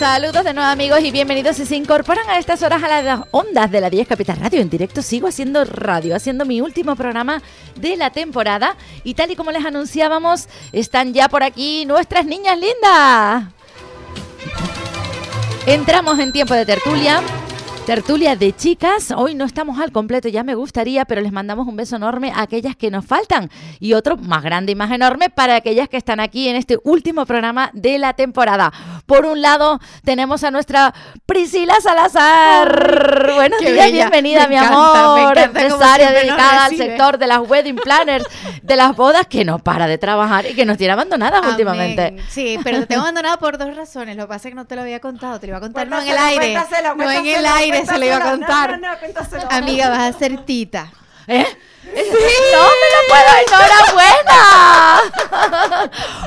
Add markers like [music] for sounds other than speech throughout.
Saludos de nuevo amigos y bienvenidos si se incorporan a estas horas a las ondas de la 10 Capital Radio. En directo sigo haciendo radio, haciendo mi último programa de la temporada y tal y como les anunciábamos, están ya por aquí nuestras niñas lindas. Entramos en tiempo de tertulia. Tertulia de chicas, hoy no estamos al completo, ya me gustaría, pero les mandamos un beso enorme a aquellas que nos faltan y otro más grande y más enorme para aquellas que están aquí en este último programa de la temporada. Por un lado, tenemos a nuestra Priscila Salazar. Buenos días, bienvenida, mi amor. Empresaria dedicada al sector de las wedding planners, de las bodas, que no para de trabajar y que nos tiene abandonadas últimamente. Sí, pero te tengo abandonado por dos razones. Lo que pasa es que no te lo había contado, te lo iba a contar no en el aire. No en el aire se lo iba a contar. Amiga, vas a ser tita. ¿Eh? ¡Sí! ¡No me lo puedo! ¡Enhorabuena!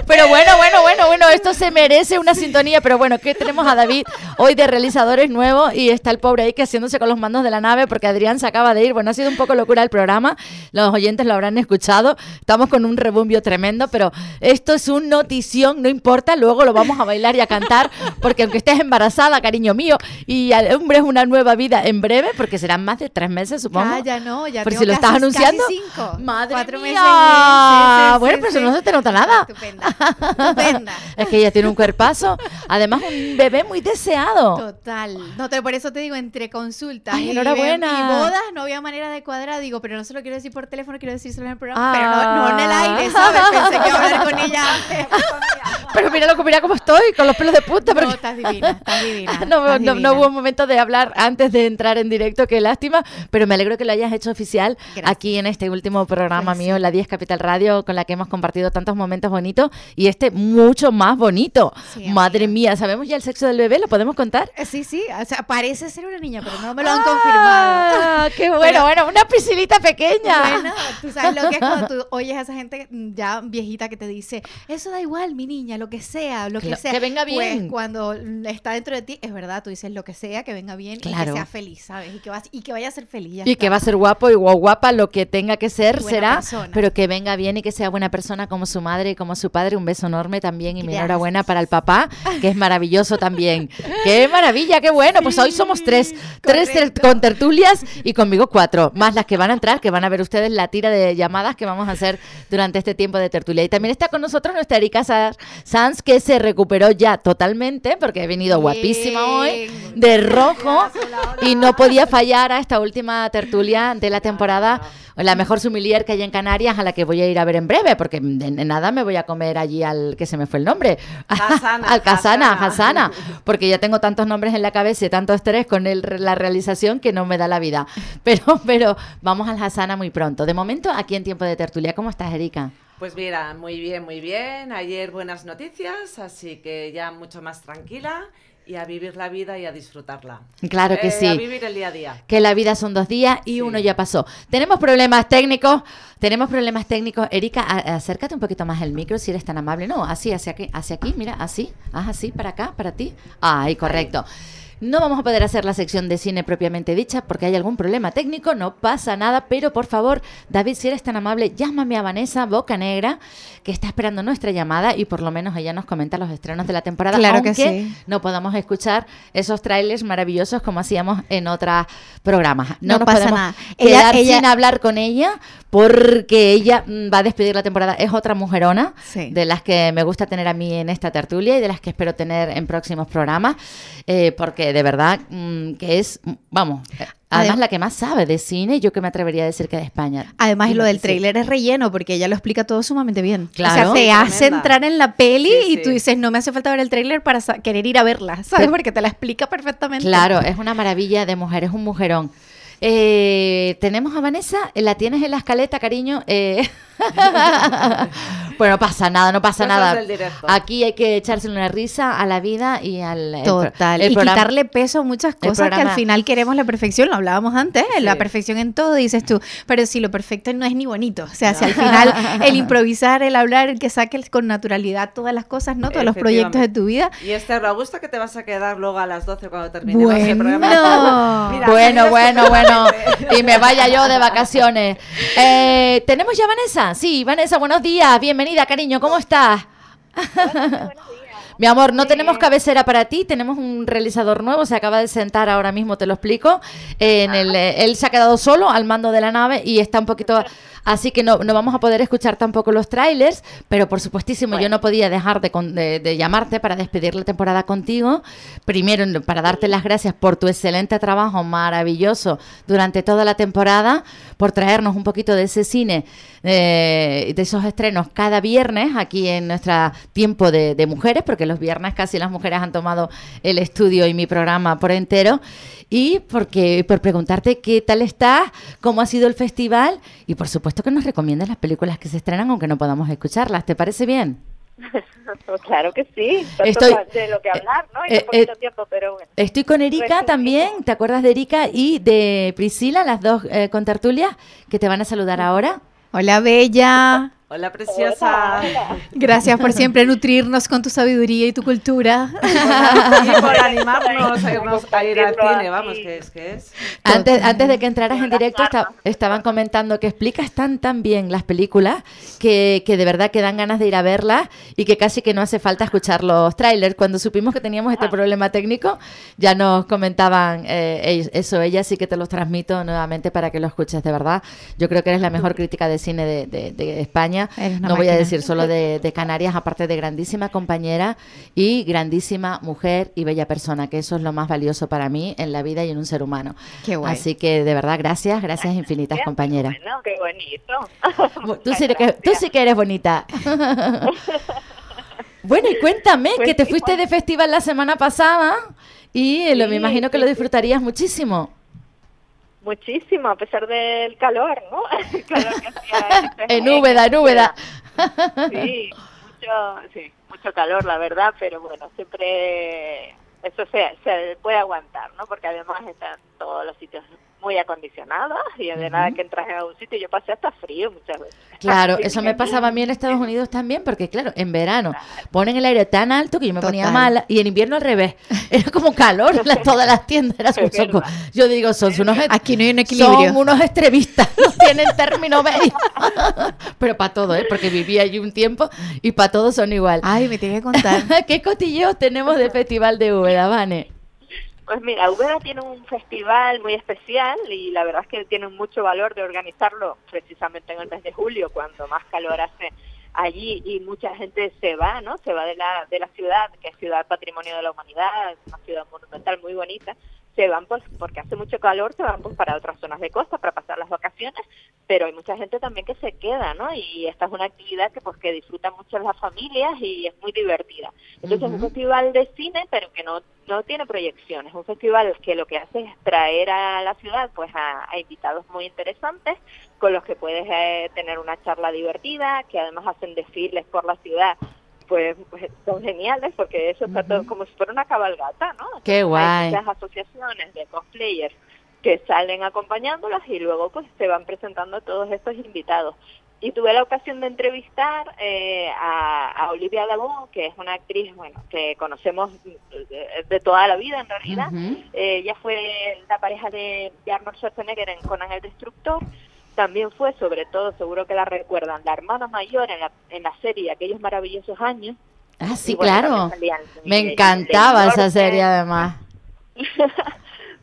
Pero bueno, bueno, bueno, bueno, esto se merece una sintonía. Pero bueno, ¿qué tenemos a David hoy de realizadores nuevos? Y está el pobre ahí que haciéndose con los mandos de la nave porque Adrián se acaba de ir. Bueno, ha sido un poco locura el programa. Los oyentes lo habrán escuchado. Estamos con un rebumbio tremendo, pero esto es un notición, no importa. Luego lo vamos a bailar y a cantar porque aunque estés embarazada, cariño mío, y al hombre es una nueva vida en breve, porque serán más de tres meses, supongo. Ya, ya no, ya Por si lo estás anunciando Madre Cuatro mía. meses. bueno, pero eso no se te nota nada. Estupenda. Estupenda. [laughs] Es que ella tiene un cuerpazo. Además, un bebé muy deseado. Total. No, te, por eso te digo, entre consultas Ay, y, enhorabuena. y bodas no había manera de cuadrar. Digo, pero no se lo quiero decir por teléfono, quiero decírselo en el programa. Ah. Pero no, no en el aire, ¿sabes? Pensé que iba a hablar con ella antes. [laughs] Pero mira lo mira cómo estoy, con los pelos de punta. No, porque- estás divina, estás divina. [laughs] No, estás no, divina. no hubo momento de hablar antes de entrar en directo, qué lástima, pero me alegro que lo hayas hecho oficial Gracias. aquí en este último programa Pues mío, la 10 Capital Radio, con la que hemos compartido tantos momentos bonitos y este mucho más bonito. Sí, Madre amiga. mía, ¿sabemos ya el sexo del bebé? ¿Lo podemos contar? Eh, Sí, sí, o sea, parece ser una niña, pero no me lo han confirmado. Ah, [laughs] qué bueno, bueno, una piscinita pequeña. Bueno, tú sabes lo que es cuando tú [laughs] oyes a esa gente ya viejita que te dice, eso da igual, mi niña, lo que sea, lo que sea. que venga Pues bien. cuando mm, está dentro de ti, es verdad, tú dices lo que sea, que venga bien y que sea feliz, ¿sabes? Y que, vas, y que vaya a ser feliz. ya Y está. que va a ser guapo y guapa, lo que tenga que ser Buena será, persona. pero que venga bien y que sea buena persona como su madre y como su padre. Un beso enorme también y mi enhorabuena para el papá, que es maravilloso también. [laughs] ¡Qué maravilla, qué bueno! Pues hoy somos tres, tres ter- con tertulias y conmigo cuatro, más las que van a entrar, que van a ver ustedes la tira de llamadas que vamos a hacer durante este tiempo de tertulia. Y también está con nosotros nuestra Erika Sa- Sanz, que se recuperó ya totalmente, porque he venido guapísima hoy, de rojo, y no podía fallar a esta última tertulia de la temporada. La mejor sumilier que hay en Canarias, a la que voy a ir a ver en breve, porque de, nada me voy a comer allí al que se me fue el nombre. Hasana, [laughs] al Casana, Hasana. Hasana. Porque ya tengo tantos nombres en la cabeza y tanto estrés con el- la realización que no me da la vida. [laughs] Pero, pero vamos al Hasana muy pronto. De momento, aquí en tiempo de tertulia. ¿Cómo estás, Erika? Pues mira, muy bien, muy bien. Ayer buenas noticias, así que ya mucho más tranquila y a vivir la vida y a disfrutarla. Claro que Eh, sí. A vivir el día a día. que la vida son dos días y Sí. uno ya pasó. Tenemos problemas técnicos, tenemos problemas técnicos. Erika, acércate un poquito más el micro si eres tan amable. No, así, hacia aquí, hacia aquí, mira, así, haz así, para acá, para ti. Ahí, correcto. No vamos a poder hacer la sección de cine propiamente dicha porque hay algún problema técnico, no pasa nada, pero por favor, David, si eres tan amable, llámame a Vanessa Boca Negra, que está esperando nuestra llamada y por lo menos ella nos comenta los estrenos de la temporada, Claro que aunque sí. no podamos escuchar esos trailers maravillosos como hacíamos en otros programas. No, No nos pasa podemos nada. quedar Ella- ella- sin hablar con ella porque ella mm, va a despedir la temporada. Es otra mujerona Sí. de las que me gusta tener a mí en esta tertulia y de las que espero tener en próximos programas eh, porque de verdad mm, que es, mm, vamos, eh, además Adem- la que más sabe de cine, yo que me atrevería a decir que de España. Además, y lo del Sí. tráiler es relleno porque ella lo explica todo sumamente bien. Claro. O sea, te hace entrar en la peli Sí, y sí. tú dices, no me hace falta ver el tráiler para querer ir a verla, ¿sabes? Porque te la explica perfectamente. Claro, es una maravilla de mujer, es un mujerón. Eh, tenemos a Vanessa, la tienes en la escaleta, cariño. Eh, [laughs] bueno, no pasa nada, no pasa nada. Aquí hay que echarse una risa a la vida y al el Total. el y programa- quitarle peso a muchas cosas que programa- al final queremos la perfección. Lo hablábamos antes, la perfección en todo, dices tú. Pero si lo perfecto no es ni bonito. O sea, si al final [laughs] el improvisar, el hablar, el que saques con naturalidad todas las cosas, ¿no? Todos los proyectos de tu vida. Y Esther, ¿a gusto que te vas a quedar luego a las 12 cuando terminemos el Bueno. programa? [laughs] Mira, bueno, bueno, bueno. Y me vaya yo de vacaciones. Eh, ¿Tenemos ya a Vanessa? Sí, Vanessa, buenos días. Bienvenida, cariño. ¿Cómo estás? Mi amor, no tenemos cabecera para ti, tenemos un realizador nuevo, se acaba de sentar ahora mismo, te lo explico. En el, eh, él se ha quedado solo al mando de la nave y está un poquito... Así que no, no vamos a poder escuchar tampoco los trailers, pero por supuestísimo yo no podía dejar de, de- de llamarte para despedir la temporada contigo. Primero, para darte las gracias por tu excelente trabajo maravilloso durante toda la temporada, por traernos un poquito de ese cine, eh, de esos estrenos cada viernes aquí en nuestro tiempo de, de mujeres, porque los viernes casi las mujeres han tomado el estudio y mi programa por entero. Y porque por preguntarte qué tal estás, cómo ha sido el festival y por supuesto que nos recomiendas las películas que se estrenan aunque no podamos escucharlas. ¿Te parece bien? [laughs] Claro que sí, Estoy- pa- de lo que hablar, ¿no? Y eh, un poquito eh, tiempo, pero bueno. Estoy con Erika también, ¿te acuerdas de Erika y de Priscila, las dos eh, con tertulia, que te van a saludar ahora? Hola, Bella. Hola, preciosa. Gracias por siempre [laughs] nutrirnos con tu sabiduría y tu cultura. Y por animarnos a, irnos a ir al cine, vamos, que es que es. Antes, antes de que entraras en directo esta- estaban comentando que explicas tan tan bien las películas que, que de verdad que dan ganas de ir a verlas y que casi que no hace falta escuchar los trailers. Cuando supimos que teníamos este problema técnico, ya nos comentaban eh, eso. Ella sí que te los transmito nuevamente para que lo escuches de verdad. Yo creo que eres la mejor crítica de cine de, de- de España. No voy a decir solo de, de Canarias, aparte de grandísima compañera y grandísima mujer y bella persona, que eso es lo más valioso para mí en la vida y en un ser humano. Qué guay. Así que de verdad, gracias, gracias infinitas, Bien, compañera. Bueno, qué bonito. [laughs] Tú sí, que, tú sí que eres bonita. [laughs] bueno, y cuéntame Pues que te sí, fuiste de festival la semana pasada y lo, me imagino que lo disfrutarías muchísimo. Muchísimo, a pesar del calor, ¿no? [laughs] El calor que hacía En Úbeda, [laughs] en Úbeda. Sí, mucho, sí, mucho calor, la verdad, pero bueno, siempre eso se, se puede aguantar, ¿no? Porque además están todos los sitios muy acondicionados y de nada que entras a un sitio, yo pasé hasta frío muchas veces. Claro, eso me [laughs] pasaba a mí en Estados Unidos también, porque claro, en verano ponen el aire tan alto que yo me ponía mala y en invierno al revés. [laughs] Era como calor en la- todas las tiendas. Era un [laughs] soco. Yo digo, son unos, Aquí no hay un equilibrio. son unos extremistas, no tienen término medio. Pero para todo, ¿eh? porque viví allí un tiempo y para todos son igual. Ay, me tienes que contar. ¿Qué cotilleos tenemos del Festival de Úbeda, Vane? Pues mira, Úbeda tiene un festival muy especial y la verdad es que tiene mucho valor de organizarlo precisamente en el mes de julio, cuando más calor hace allí y mucha gente se va, ¿no? Se va de la, de la ciudad, que es ciudad patrimonio de la humanidad, una ciudad monumental muy bonita, se van pues porque hace mucho calor, se van pues para otras zonas de costa para pasar las vacaciones, pero hay mucha gente también que se queda, ¿no? Y esta es una actividad que pues que disfrutan mucho las familias y es muy divertida. Entonces es un festival de cine, pero que no no tiene proyecciones, es un festival que lo que hace es traer a la ciudad pues a, a invitados muy interesantes con los que puedes eh, tener una charla divertida, que además hacen desfiles por la ciudad, pues, pues, son geniales porque eso está todo como si fuera una cabalgata, ¿no? Qué guay. Hay muchas asociaciones de cosplayers que salen acompañándolas y luego pues se van presentando todos estos invitados. Y tuve la ocasión de entrevistar eh, a, a Olivia Labón, que es una actriz bueno que conocemos de, de toda la vida en realidad. Eh, ella fue la pareja de, de Arnold Schwarzenegger en Conan el Destructor. También fue, sobre todo, seguro que la recuerdan, la hermana mayor en la, en la serie Aquellos Maravillosos Años. Ah, sí, bueno, claro. salían Me de- encantaba de esa serie además. [laughs]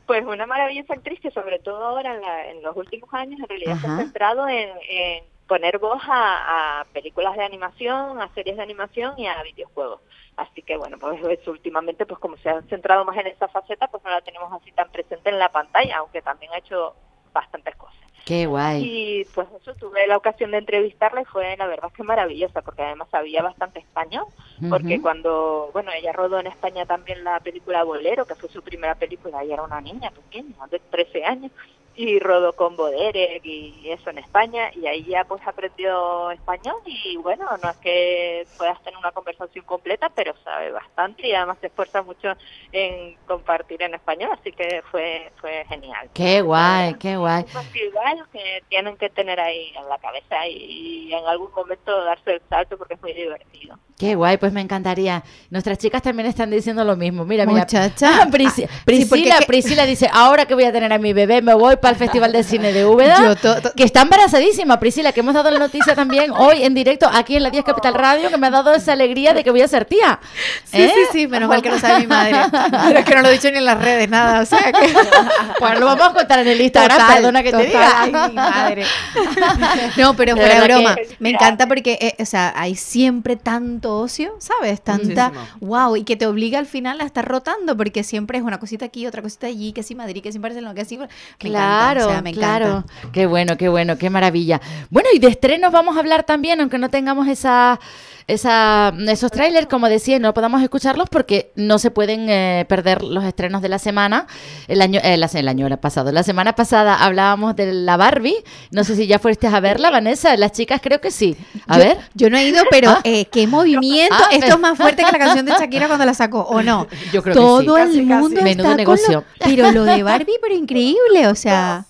pues una maravillosa actriz que sobre todo ahora en, la- en los últimos años en realidad se ha centrado en, en poner voz a, a películas de animación, a series de animación y a videojuegos. Así que bueno, pues últimamente pues como se ha centrado más en esa faceta, pues no la tenemos así tan presente en la pantalla, aunque también ha hecho bastantes cosas. Qué guay. Y pues eso, tuve la ocasión de entrevistarla y fue la verdad que maravillosa, porque además sabía bastante español, porque cuando, bueno, ella rodó en España también la película Bolero, que fue su primera película, ella era una niña pequeña, de 13 años, y rodó con Boderek y eso en España, y ahí ya pues aprendió español, y bueno, no es que puedas tener una conversación completa, pero sabe bastante y además se esfuerza mucho en compartir en español, así que fue, fue genial. Qué guay, qué guay. Un festival que tienen que tener ahí en la cabeza y en algún momento darse el salto porque es muy divertido. Qué guay, pues me encantaría. Nuestras chicas también están diciendo lo mismo. Mira, mira. Muchacha. [laughs] Ah, sí, porque Priscila, que- Priscila dice, ahora que voy a tener a mi bebé, me voy para al Festival de Cine de Úbeda, Yo to- to- que está embarazadísima, Priscila, que hemos dado la noticia también hoy en directo aquí en la 10 Capital Radio, que me ha dado esa alegría de que voy a ser tía. Sí, ¿Eh? sí, sí, menos mal que lo sabe mi madre. Pero es que no lo he dicho ni en las redes, nada. O sea que. Pues lo vamos a contar en el Instagram, Total, perdona que te diga. ay, mi madre. No, pero fuera broma, que- me encanta porque, eh, o sea, hay siempre tanto ocio, ¿sabes? Tanta, Muchísimo. wow, y que te obliga al final a estar rotando porque siempre es una cosita aquí, otra cosita allí, que si Madrid, que si Barcelona, que si... Me Claro, encanta, o sea, me claro. encanta. Qué bueno, qué bueno, qué maravilla. Bueno, y de estrenos vamos a hablar también, aunque no tengamos esa, esa, esos trailers, como decía, no podamos escucharlos porque no se pueden eh, perder los estrenos de la semana. El año, eh, la- el año pasado, la semana pasada hablábamos de la Barbie. No sé si ya fuiste a verla, Vanessa. Las chicas creo que sí. A yo, ver. Yo no he ido, pero eh, qué movimiento. Ah, Esto es más fuerte que la canción de Shakira cuando la sacó, ¿o no? [laughs] Yo creo que Todo sí. el Casi, casi. mundo Menudo está negocio. con lo, Pero lo de Barbie, pero increíble, o sea...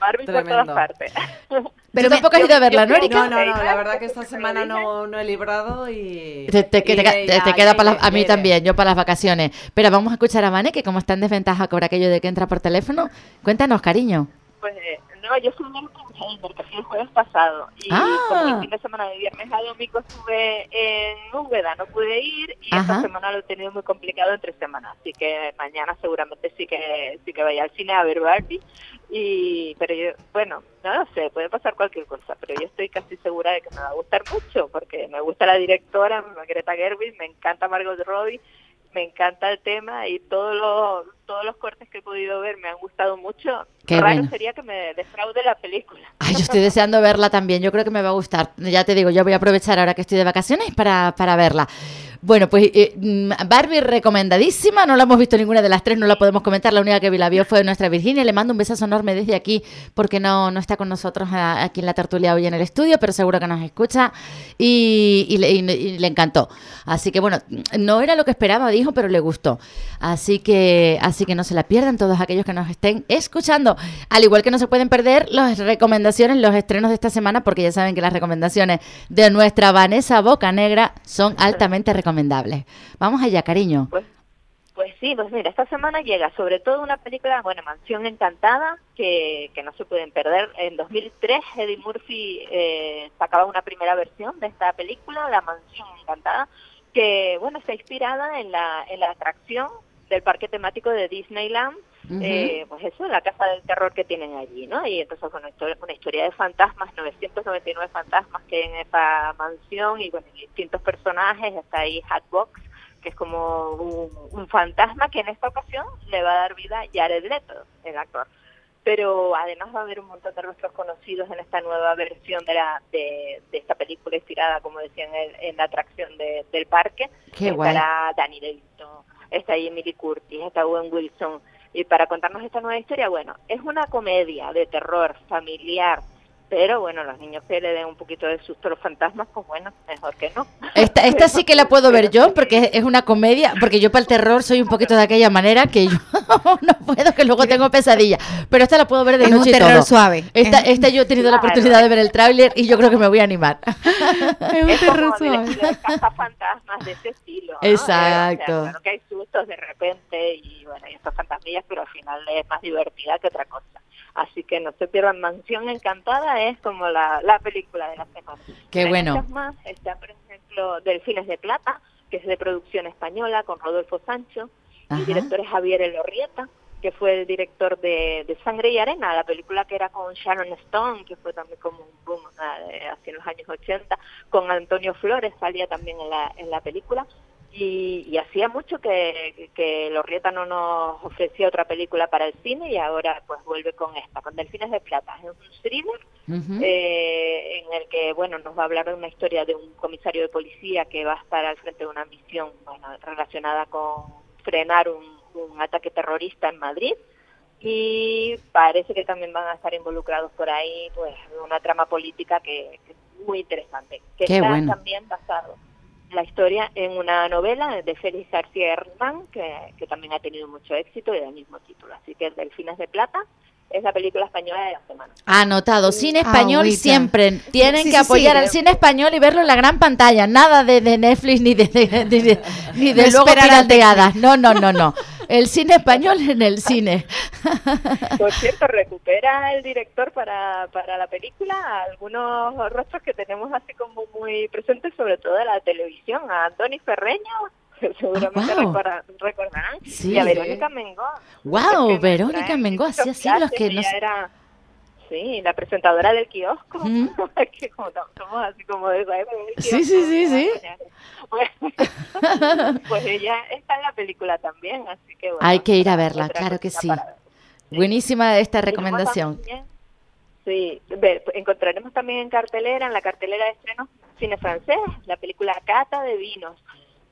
Barbie por Tremendo. todas partes. [laughs] Pero me- tampoco has ido a verla, ¿no, Erika? No, no, no, la verdad que esta semana me no, no he librado y... Te, te- te- ya, queda para las- a mí también, yo para las vacaciones. Pero vamos a escuchar a Vane, que como está en desventaja con aquello de que entra por teléfono, cuéntanos, cariño. Pues eh, no, yo fui a Heimer, que fui el jueves pasado. Y Ah. como el fin de semana de viernes a domingo estuve en Úbeda, no pude ir. Y Ajá. esta semana lo he tenido muy complicado entre semanas. Así que mañana seguramente sí que sí que vaya al cine a ver Barbie. Y, pero yo, bueno, no lo sé, puede pasar cualquier cosa. Pero yo estoy casi segura de que me va a gustar mucho. Porque me gusta la directora, Greta Gerwig, me encanta Margot Robbie. Me encanta el tema y todos los, todos los cortes que he podido ver me han gustado mucho. Qué Raro bueno. sería que me defraude la película. Ay, yo estoy deseando verla también, yo creo que me va a gustar. Ya te digo, yo voy a aprovechar ahora que estoy de vacaciones para, para verla. Bueno, pues eh, mm, Barbie recomendadísima, no la hemos visto ninguna de las tres, no la podemos comentar, la única que vi- la vio fue nuestra Virginia, le mando un besazo enorme desde aquí, porque no, no está con nosotros a- aquí en la tertulia hoy en el estudio, pero seguro que nos escucha y, y le, y- y le encantó. Así que bueno, no era lo que esperaba, dijo, pero le gustó. Así que, así que no se la pierdan todos aquellos que nos estén escuchando. Al igual que no se pueden perder las recomendaciones, los estrenos de esta semana, porque ya saben que las recomendaciones de nuestra Vanessa Bocanegra son altamente recomendables. Vamos allá, cariño. Pues, pues sí, pues mira, esta semana llega sobre todo una película, bueno, Mansión Encantada, que, que no se pueden perder. En 2003 Eddie Murphy eh, sacaba una primera versión de esta película, La Mansión Encantada, que, bueno, está inspirada en la, en la atracción del parque temático de Disneyland, eh, pues eso, la casa del terror que tienen allí, ¿no? Y entonces, bueno, historia, una historia de fantasmas, 999 fantasmas que hay en esa mansión y, bueno, distintos personajes, está ahí Hatbox, que es como un, un fantasma que en esta ocasión le va a dar vida a Jared Leto, el actor. Pero además va a haber un montón de rostros conocidos en esta nueva versión de la de, de esta película inspirada, como decía, en, en la atracción de- del parque. Qué guay. Estará Danny DeVito, está ahí Emily Curtis, está Owen Wilson. Y para contarnos esta nueva historia, bueno, es una comedia de terror familiar, pero bueno, los niños que le den un poquito de susto a los fantasmas, pues bueno, mejor que no. Esta, esta sí que la [laughs] puedo ver yo porque es- una comedia, porque yo para el terror soy un poquito de aquella manera que yo [laughs] no puedo, que luego tengo pesadillas. Pero esta la puedo ver de Es un noche y terror todo. suave. Esta, Es- esta yo he tenido la oportunidad de ver el tráiler y yo creo que me voy a animar. [laughs] Es un es terror como suave. estilo de ese estilo. ¿no? Exacto. Eh, o sea, claro que hay sustos de repente y bueno, y estas fantasmillas, pero al final es más divertida que otra cosa. Así que no se pierdan, Mansión Encantada es como la, la película de la semana. Qué Hay bueno. muchas más, está por ejemplo Delfines de Plata, que es de producción española con Rodolfo Sancho, Ajá. el director es Javier Elorrieta, que fue el director de, de Sangre y Arena, la película que era con Sharon Stone, que fue también como un boom hacia los años 80, con Antonio Flores salía también en la, en la película. Y, y hacía mucho que, que Lorrieta no nos ofrecía otra película para el cine y ahora pues vuelve con esta, con Delfines de Plata. Es un thriller eh, en el que bueno nos va a hablar de una historia de un comisario de policía que va a estar al frente de una misión bueno, relacionada con frenar un, un ataque terrorista en Madrid y parece que también van a estar involucrados por ahí pues una trama política que, que es muy interesante que Qué está bueno. también basado la historia en una novela de Félix García Hernán que, que también ha tenido mucho éxito y del mismo título así que Delfines de Plata es la película española de la semana Anotado, cine español siempre. Tienen Sí, que apoyar sí. al cine español y verlo en la gran pantalla. Nada de, de Netflix ni de, de- de- de- ni de luego pirateadas. No, no, no, no. [laughs] El cine español en el cine. Por cierto, recupera el director para, para la película algunos rostros que tenemos así como muy presentes, sobre todo de la televisión, a Antoni Ferreño, seguramente Ah, guau. recorda- recordarán, Sí. y a Verónica Mengó. Wow, Verónica Mengó, hacía siglos que no era Sí, la presentadora del kiosco, Mm. [laughs] que como somos así como de esa época Sí, sí, sí, sí. [laughs] Bueno, [laughs] pues ella está en la película también, así que bueno. Hay que ir a verla, claro que sí. Buenísima esta recomendación. Sí, encontraremos también en cartelera, en la cartelera de estrenos, cine francés, la película Cata de Vinos.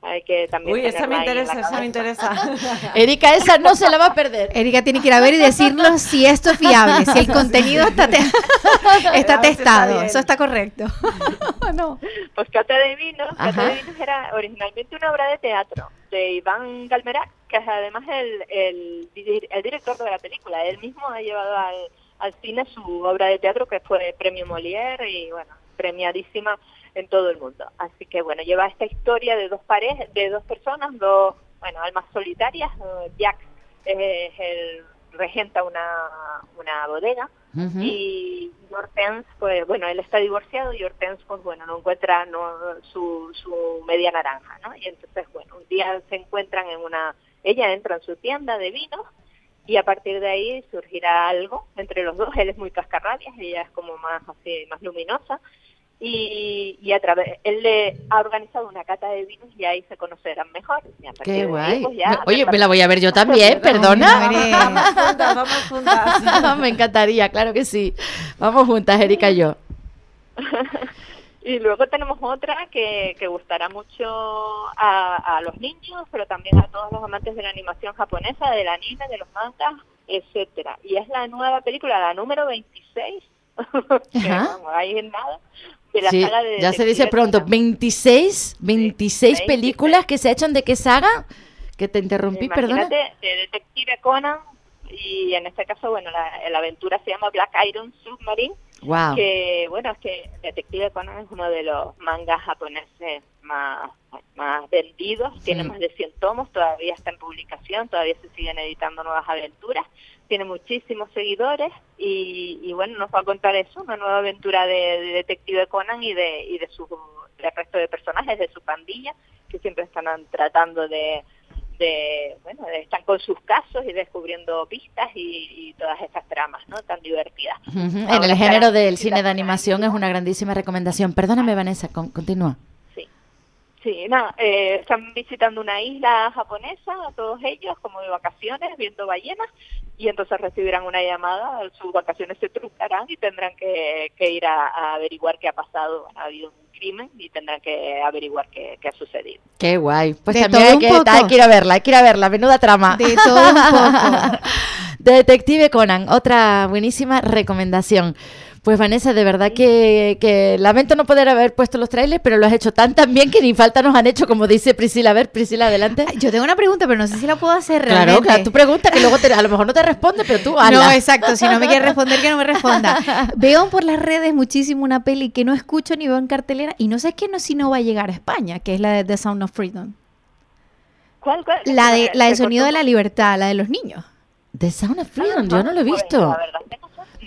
Hay que también Uy, esa me interesa, esa me interesa. [laughs] Erika, esa no se la va a perder. Erika tiene que ir a ver y decirnos si esto es fiable, si el contenido está, te- [laughs] está testado. Eso está correcto. [laughs] no. Pues Cata de Vinos. Cata de Vinos era originalmente una obra de teatro de Iván Galmerac, que es además el, el, el director de la película. Él mismo ha llevado al, al cine su obra de teatro que fue premio Molière y bueno, premiadísima en todo el mundo. Así que bueno, lleva esta historia de dos parejas, de dos personas, dos, bueno, almas solitarias. Eh, Jack es el regenta una, una bodega y Hortense, pues bueno, él está divorciado y Hortense, pues bueno, no encuentra no, su, su media naranja, ¿no? Y entonces, bueno, un día se encuentran en una, ella entra en su tienda de vinos y a partir de ahí surgirá algo entre los dos. Él es muy cascarrabias, ella es como más así, más luminosa. Y, y a través, él le ha organizado una cata de vinos y ahí se conocerán mejor. Qué de ahí, guay. pues ya Me- Oye, me la voy a ver yo también, perdona. Vamos juntas, vamos juntas. [laughs] me encantaría, claro que sí. Vamos juntas, Erika y yo. [laughs] Y luego tenemos otra que, que gustará mucho a, a los niños, pero también a todos los amantes de la animación japonesa, del anime, de los mangas, etcétera. Y es la nueva película, la número 26, [laughs] que vamos, ahí en nada, de la Sí, saga de ya se dice pronto, Conan. 26, 26 Sí, películas que se echan de qué saga? Que te interrumpí, perdona. Imagínate, de Detective Conan, y en este caso, bueno, la, la aventura se llama Black Iron Submarine, Wow. que bueno es que Detective Conan es uno de los mangas japoneses más más vendidos. Tiene más de 100 tomos todavía está en publicación todavía se siguen editando nuevas aventuras. Tiene muchísimos seguidores y, y bueno nos va a contar eso una nueva aventura de, de Detective Conan y de y de su del resto de personajes de su pandilla que siempre están tratando de de, bueno, de- están con sus casos y descubriendo pistas y, y todas estas tramas, ¿no? Tan divertidas. En el género del cine de animación es una grandísima recomendación. Perdóname, Vanessa, con- continúa. Sí, nada, eh, están visitando una isla japonesa, todos ellos, como de vacaciones, viendo ballenas, y entonces recibirán una llamada, sus vacaciones se trucarán y tendrán que, que ir a, a averiguar qué ha pasado. Ha habido un crimen y tendrán que averiguar qué, qué ha sucedido. Qué guay. Pues De también hay que, hay que ir a verla, hay que ir a verla. Menuda trama. De todo un poco. [laughs] Detective Conan, otra buenísima recomendación. Pues Vanessa, de verdad que, que lamento no poder haber puesto los trailers, pero lo has hecho tan tan bien que ni falta nos han hecho, como dice Priscila. A ver, Priscila, adelante. Yo tengo una pregunta, pero no sé si la puedo hacer Claro, realmente. claro, tu pregunta que luego te- a lo mejor no te responde, pero tú hazla. No, exacto. Si no me quiere responder, que no me responda. [laughs] Veo por las redes muchísimo una peli que no escucho ni veo en cartelera y no sé qué no si no va a llegar a España, que es la de The Sound of Freedom. ¿Cuál, cuál? La de la de Sonido de la Libertad, la de los niños. The Sound of Freedom, yo no lo he Pues, visto. la verdad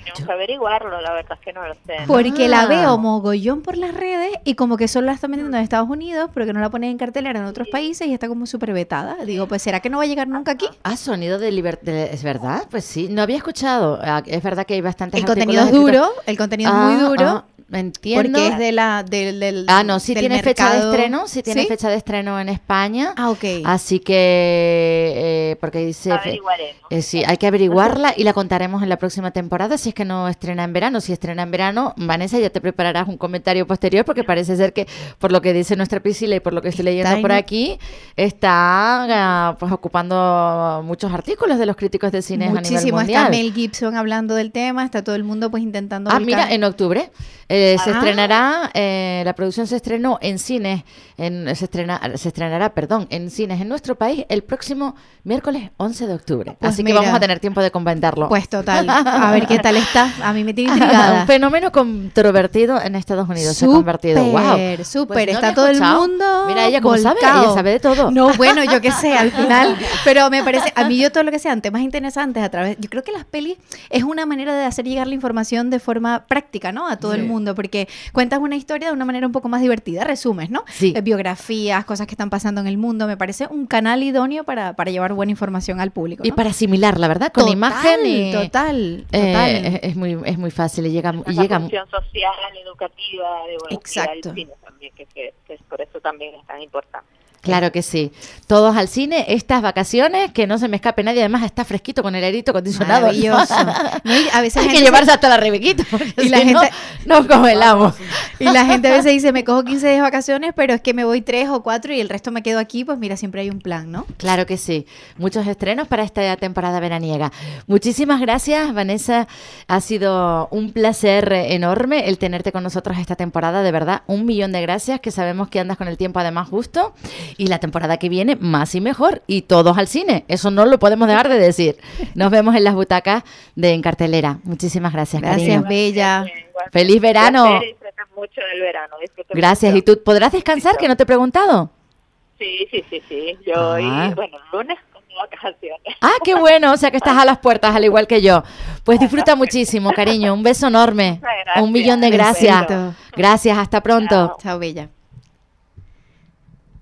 tenemos que averiguarlo, la verdad es que no lo sé. Porque la Ah. veo mogollón por las redes y como que solo la están vendiendo en Estados Unidos, pero que no la ponen en cartelera en otros países y está como súper vetada. Digo, pues ¿será que no va a llegar nunca aquí? Ah, sonido de libertad. ¿Es verdad? Pues sí, no había escuchado. Ah, Es verdad que hay bastantes El contenido es escritos. duro, el contenido es muy Ah, duro. ah, entiendo. Porque es de la, del, del- Ah, no, sí tiene fecha de estreno, sí tiene ¿Sí? fecha de estreno en España. Ah, ok. Así que, eh, porque dice, Averiguaremos. eh, sí, hay que averiguarla y la contaremos en la próxima temporada si es que no estrena en verano. Si estrena en verano, Vanessa, ya te prepararás un comentario posterior porque parece ser que, por lo que dice nuestra Priscila y por lo que estoy leyendo Está por en- aquí, está ah, pues ocupando muchos artículos de los críticos de cine a nivel Muchísimo. mundial. Está Mel Gibson hablando del tema, está todo el mundo pues intentando... Ah, mira, en octubre. Eh, se Ah. estrenará, eh, la producción se estrenó en cines, en, se, estrena, se estrenará, perdón, en cines en nuestro país el próximo miércoles 11 de octubre. Pues Así mira. que vamos a tener tiempo de comentarlo. Pues total, a ver qué tal está. A mí me tiene [laughs] un intrigada. fenómeno controvertido en Estados Unidos. se ha convertido. Wow. Súper, súper. Pues no está todo el mundo. Mira, ella como sabe, ella sabe de todo. No, bueno, yo qué sé, al final. [laughs] Pero me parece, a mí yo todo lo que sean temas interesantes a través. Yo creo que las pelis es una manera de hacer llegar la información de forma práctica, ¿no? A todo el Sí. Porque cuentas una historia de una manera un poco más divertida, resumes, ¿no? Sí. Eh, biografías, cosas que están pasando en el mundo. Me parece un canal idóneo para, para llevar buena información al público. Y para asimilarla, ¿verdad? Con Total, imagen y... Total, eh, total. es, es muy, es muy fácil y llega, y llega función social, educativa, de Exacto. al cine también, que, que, que es por eso también es tan importante. Claro que sí. Todos al cine, estas vacaciones, que no se me escape nadie. Además, está fresquito con el airito acondicionado. Maravilloso. [laughs] No, y a veces Hay que gente se- llevarse hasta la rebequita, porque Y la si no, gente- nos congelamos. Y la gente a veces dice, me cojo 15 días de vacaciones, pero es que me voy 3 o 4 y el resto me quedo aquí, pues mira, siempre hay un plan, ¿no? Claro que sí. Muchos estrenos para esta temporada veraniega. Muchísimas gracias, Vanessa. Ha sido un placer enorme el tenerte con nosotros esta temporada. De verdad, un millón de gracias, que sabemos que andas con el tiempo además justo. Y la temporada que viene, más y mejor. Y todos al cine. Eso no lo podemos dejar de decir. Nos vemos en las butacas de En Cartelera. Muchísimas gracias, Gracias, cariño. Bella. Feliz verano. Mucho del Gracias. mucho. ¿Y tú podrás descansar? Que no te he preguntado. Sí, sí, sí, sí. Yo Ah. hoy, bueno, el lunes vacaciones. Ah, qué bueno, o sea que estás a las puertas, al igual que yo. Pues disfruta muchísimo, cariño. Un beso enorme. Gracias. Un millón de Un gracias. Gracias, hasta pronto. Chao. Chao, Bella.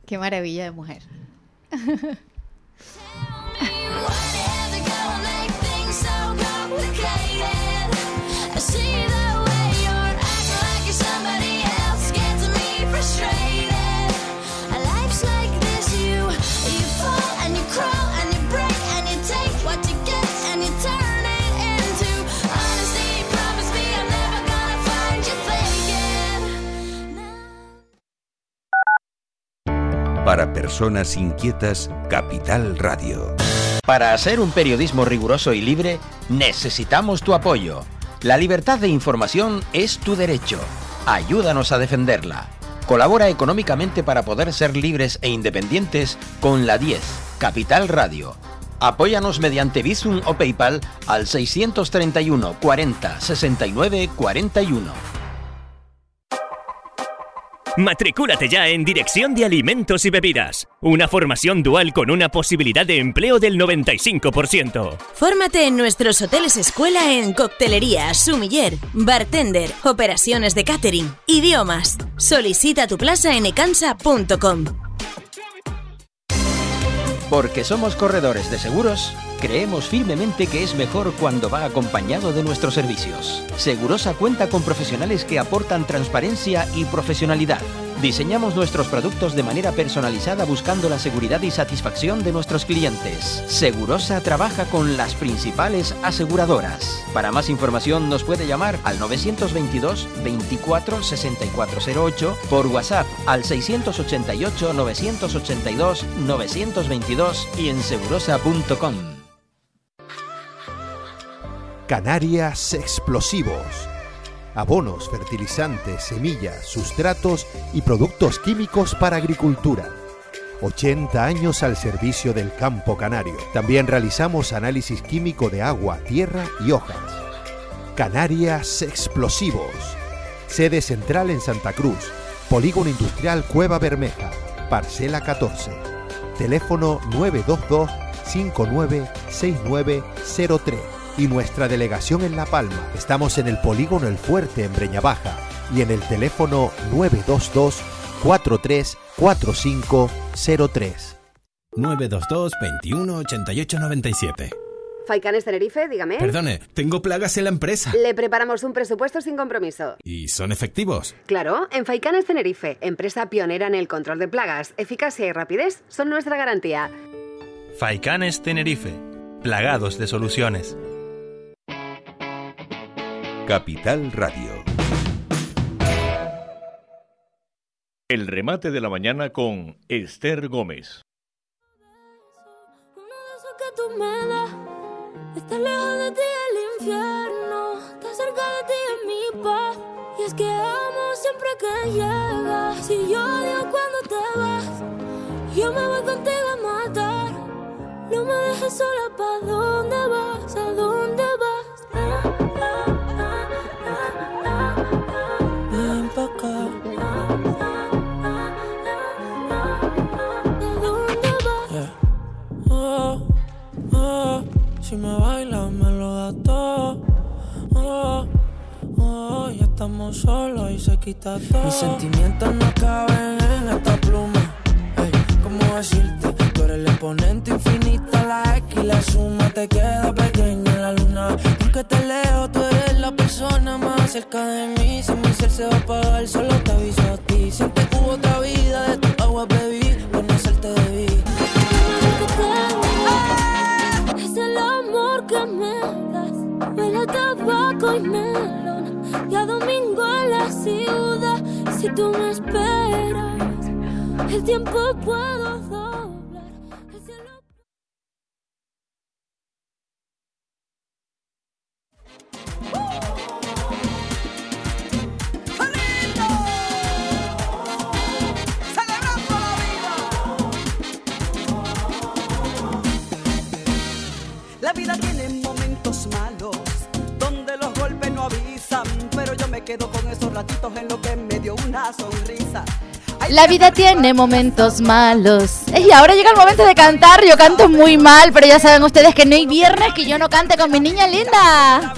Qué maravilla de mujer. [laughs] Para personas inquietas, Capital Radio. Para hacer un periodismo riguroso y libre, necesitamos tu apoyo. La libertad de información es tu derecho. Ayúdanos a defenderla. Colabora económicamente para poder ser libres e independientes con la 10, Capital Radio. Apóyanos mediante Bizum o PayPal al 631 40 69 41. Matricúlate ya en Dirección de Alimentos y Bebidas. Una formación dual con una posibilidad de empleo del 95%. Fórmate en nuestros hoteles escuela en coctelería, sumiller, bartender, operaciones de catering, idiomas. Solicita tu plaza en ecansa.com. Porque somos corredores de seguros, creemos firmemente que es mejor cuando va acompañado de nuestros servicios. Segurosa cuenta con profesionales que aportan transparencia y profesionalidad. Diseñamos nuestros productos de manera personalizada buscando la seguridad y satisfacción de nuestros clientes. Segurosa trabaja con las principales aseguradoras. Para más información nos puede llamar al 922 24 6408 por WhatsApp al 688 982 922 y en segurosa.com. Canarias Explosivos. Abonos, fertilizantes, semillas, sustratos y productos químicos para agricultura. 80 años al servicio del campo canario. También realizamos análisis químico de agua, tierra y hojas. Canarias Explosivos. Sede central en Santa Cruz. Polígono Industrial Cueva Bermeja. Parcela 14. Teléfono 922 596903 y nuestra delegación en La Palma. Estamos en el polígono El Fuerte en Breña Baja y en el teléfono 922 434503. 922 21 88 97. Faicanes Tenerife, dígame. Perdone, tengo plagas en la empresa. Le preparamos un presupuesto sin compromiso. ¿Y son efectivos? Claro, en Faicanes Tenerife, empresa pionera en el control de plagas, eficacia y rapidez son nuestra garantía. Faicanes Tenerife, plagados de soluciones. Capital Radio. El remate de la mañana con Esther Gómez. que tú me das. Estar lejos de ti el infierno. Estar cerca de ti es mi paz. Y es que amo siempre que llegas. Si yo odio cuando te vas, yo me voy contigo a matar. No me dejes sola, ¿pa' dónde vas? ¿A dónde si me bailas me lo das todo. Oh, oh, ya estamos solos y se quita todo. Mis sentimientos no caben en esta pluma. Ey, ¿cómo decirte? Tú eres el exponente infinito, la X y la suma te queda pequeña en la luna. Aunque te leo, tú eres la persona más cerca de mí. Si mi ser se va a apagar, solo Tú me esperas, el tiempo puedo La vida tiene momentos malos. Y ahora llega el momento de cantar. Yo canto muy mal, pero ya saben ustedes que no hay viernes que yo no cante con mi niña linda.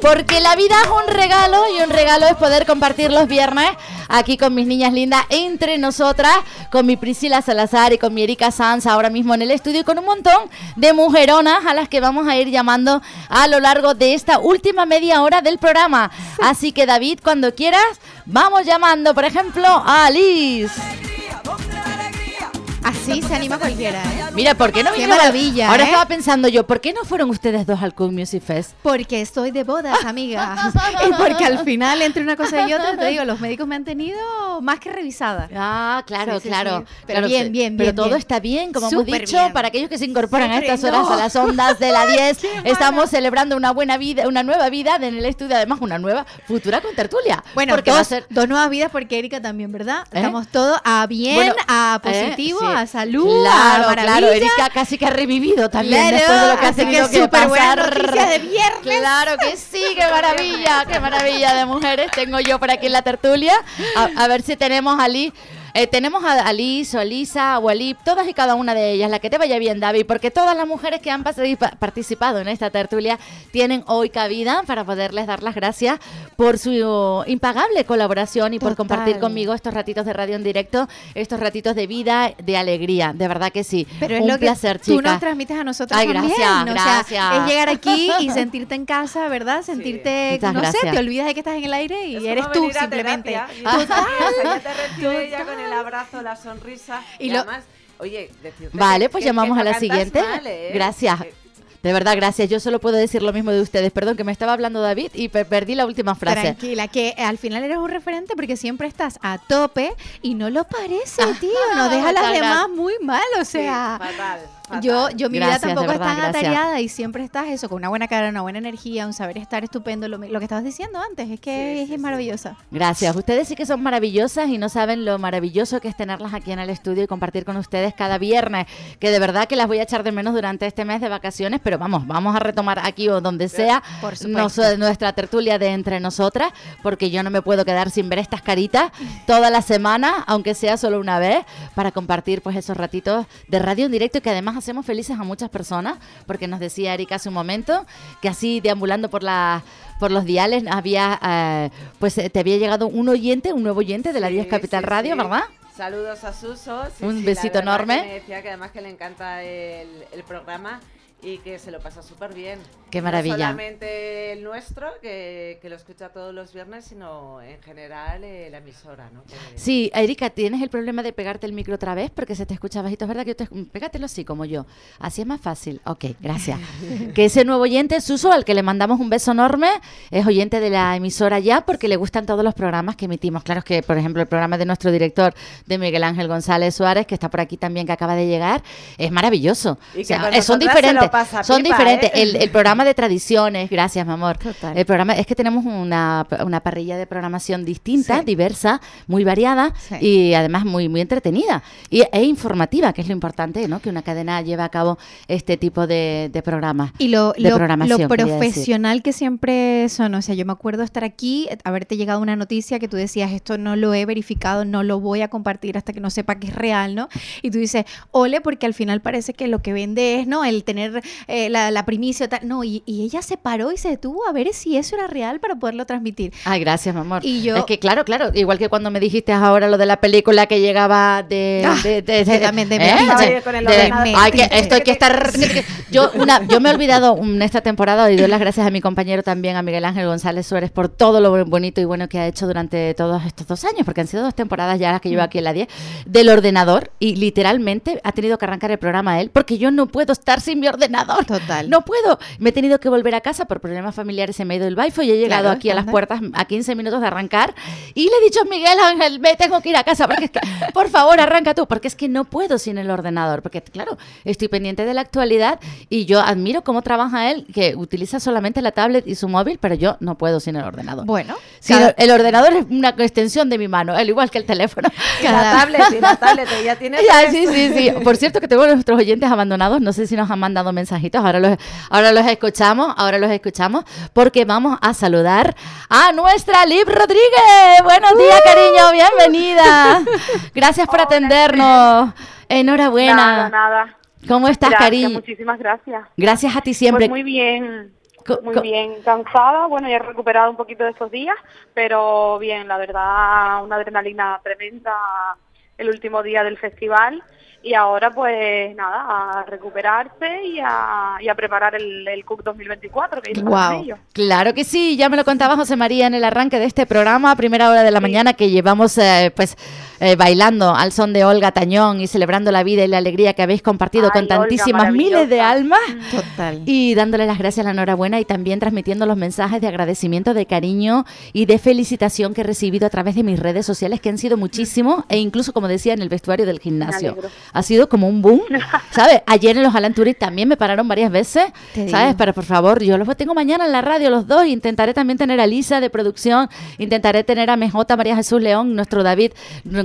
Porque la vida es un regalo y un regalo es poder compartir los viernes aquí con mis niñas lindas entre nosotras, con mi Priscila Salazar y con mi Erika Sanz ahora mismo en el estudio y con un montón de mujeronas a las que vamos a ir llamando a lo largo de esta última media hora del programa. Así que David, cuando quieras, vamos llamando, por ejemplo, a Alice. Así se anima cualquiera, ¿eh? Mira, ¿por qué no Qué vinieron? maravilla, Ahora ¿eh? estaba pensando yo, ¿por qué no fueron ustedes dos al Cool Music Fest? Porque estoy de bodas, amiga. [laughs] y porque al final, entre una cosa y otra, te digo, los médicos me han tenido más que revisada. Ah, claro, Sí, sí, claro. sí. Pero Claro, bien, bien, Pero bien. todo bien. está bien, como Súper hemos dicho, bien. para aquellos que se incorporan a estas horas no. a las ondas de la [laughs] 10, estamos celebrando una buena vida, una nueva vida en el estudio, además una nueva futura con tertulia. Bueno, porque va a dos, ser dos nuevas vidas porque Erika también, ¿verdad? ¿Eh? Estamos todos a bien, Bueno, a ¿eh? positivo, Sí. a salud, Claro, claro, Erika casi que ha revivido también Claro, después de lo que ha tenido que buenas pasar. de viernes. Claro que sí, qué maravilla, qué maravilla de mujeres tengo yo por aquí en la tertulia. A, a ver si tenemos a Ali. Eh, tenemos a Alice, o Lisa, o Alip, todas y cada una de ellas, la que te vaya bien, David, porque todas las mujeres que han participado en esta tertulia tienen hoy cabida para poderles dar las gracias por su impagable colaboración y por Total. compartir conmigo estos ratitos de radio en directo, estos ratitos de vida, de alegría, de verdad que sí. Pero es Un lo que placer, tú chicas. nos transmites a nosotros Ay, también. gracias, o sea, gracias. es llegar aquí y [laughs] sentirte en casa, ¿verdad? Sentirte, Muchas no sé, gracias. te olvidas de que estás en el aire y Es eres tú a simplemente. terapia, y Total. [laughs] con el abrazo, la sonrisa. Y Y, lo- además, oye, decirte Vale, pues que- llamamos que a la siguiente. mal, ¿eh? Gracias. De verdad, gracias. Yo solo puedo decir lo mismo de ustedes. Perdón, que me estaba hablando David y per- perdí la última frase. Tranquila, que al final eres un referente porque siempre estás a tope y no lo parece, tío. Nos deja a las demás muy mal, o sea. fatal, Yo, yo mi Gracias, vida tampoco de es verdad, tan gracias. atareada y siempre estás eso, con una buena cara, una buena energía, un saber estar estupendo. Lo, lo que estabas diciendo antes, es que es maravillosa. Gracias. Ustedes sí que son maravillosas y no saben lo maravilloso que es tenerlas aquí en el estudio y compartir con ustedes cada viernes. Que de verdad que las voy a echar de menos durante este mes de vacaciones, pero vamos, vamos a retomar aquí o donde sea Por supuesto. nos- nuestra tertulia de entre nosotras, porque yo no me puedo quedar sin ver estas caritas toda la semana, aunque sea solo una vez, para compartir pues esos ratitos de radio en directo y que además hacemos felices a muchas personas, porque nos decía Erika hace un momento que así deambulando por la por los diales había eh, pues eh, te había llegado un oyente, un nuevo oyente de la 10 Capital sí, Radio, sí. ¿verdad? Saludos a Suso. Un besito enorme. que Me decía que además que le encanta el, el programa y que se lo pasa súper bien. Qué No maravilla. solamente el nuestro, que, que lo escucha todos los viernes, sino en general eh, la emisora, ¿no? Que- Sí, Erika, tienes el problema de pegarte el micro otra vez porque se te escucha bajito, es verdad que yo te, pégatelo así como yo. Así es más fácil. Ok, gracias. [laughs] que ese nuevo oyente, Suso, al que le mandamos un beso enorme, es oyente de la emisora ya porque le gustan todos los programas que emitimos. Claro que, por ejemplo, el programa de nuestro director, de Miguel Ángel González Suárez, que está por aquí también, que acaba de llegar, es maravilloso. Y O sea, eh, son nosotras se lo diferentes. diferentes. pasa Son pipa, diferentes. ¿eh? El, el programa de tradiciones, gracias, mi amor. El programa es que tenemos una, una parrilla de programación distinta, Sí. diversa, muy variada Sí. y además muy muy entretenida y, e informativa, que es lo importante, ¿no? Que una cadena lleve a cabo este tipo de, de programas. Y lo, de lo- programación, profesional que siempre son. O sea, yo me acuerdo estar aquí, haberte llegado una noticia que tú decías, esto no lo he verificado, no lo voy a compartir hasta que no sepa que es real, ¿no? Y tú dices, ole, porque al final parece que lo que vende es, ¿no? El tener eh, la, la primicia. tal. No, y, y ella se paró y se detuvo a ver si eso era real para poderlo transmitir. Ay, gracias, mi amor. Y yo- Es que, claro, claro, igual que cuando me dijiste ahora lo de la película que llegaba de... Ah, de, de- que también de ¿eh? De- de- esto hay que estar... [laughs] Yo, una, yo me he olvidado en esta temporada y doy las gracias a mi compañero también, a Miguel Ángel González Suárez, por todo lo bonito y bueno que ha hecho durante todos estos dos años, porque han sido dos temporadas ya las que llevo aquí en la 10, del ordenador y literalmente ha tenido que arrancar el programa él, porque yo no puedo estar sin mi ordenador. Total. No puedo. Me he tenido que volver a casa por problemas familiares, se me ha ido el wifi y he llegado Claro, aquí a las puertas a 15 minutos de arrancar y le he dicho a Miguel Ángel, me tengo que ir a casa porque es que, [laughs] por favor, arranca tú, porque es que no puedo sin el ordenador, porque claro, estoy pendiente de la actualidad y yo admiro cómo trabaja él, que utiliza solamente la tablet y su móvil, pero yo no puedo sin el ordenador. Bueno, Sí, cada- el ordenador es una extensión de mi mano, al igual que el teléfono. [laughs] Y la tablet, y la tablet, tiene Ya, tres. sí, sí, sí. Por cierto, que tengo a nuestros oyentes abandonados. No sé si nos han mandado mensajitos. Ahora los, ahora los escuchamos, ahora los escuchamos, porque vamos a saludar a nuestra Liv Rodríguez. Buenos días, cariño. Bienvenida. Gracias por atendernos. Enhorabuena. Nada, nada. ¿Cómo estás, Gracias, cariño? Muchísimas gracias. Gracias a ti siempre. Pues muy bien, muy bien, cansada. Bueno, ya he recuperado un poquito de estos días, pero bien, la verdad, una adrenalina tremenda el último día del festival. Y ahora, pues nada, a recuperarse y a, y a preparar el, el CUC 2024 que ello. Claro que sí, ya me lo contaba José María en el arranque de este programa, a primera hora de la mañana, que llevamos eh, pues eh, bailando al son de Olga Tañón y celebrando la vida y la alegría que habéis compartido Ay, con Olga, tantísimas miles de almas. Total. Y dándole las gracias, la enhorabuena y también transmitiendo los mensajes de agradecimiento, de cariño y de felicitación que he recibido a través de mis redes sociales, que han sido muchísimos, e incluso, como decía, en el vestuario del gimnasio. Ha sido como un boom, [laughs] ¿sabes? Ayer en los Alan también me pararon varias veces, Te ¿sabes? digo. Pero por favor, yo los tengo mañana en la radio los dos. Intentaré también tener a Lisa de producción, intentaré tener a MJ María Jesús León, nuestro David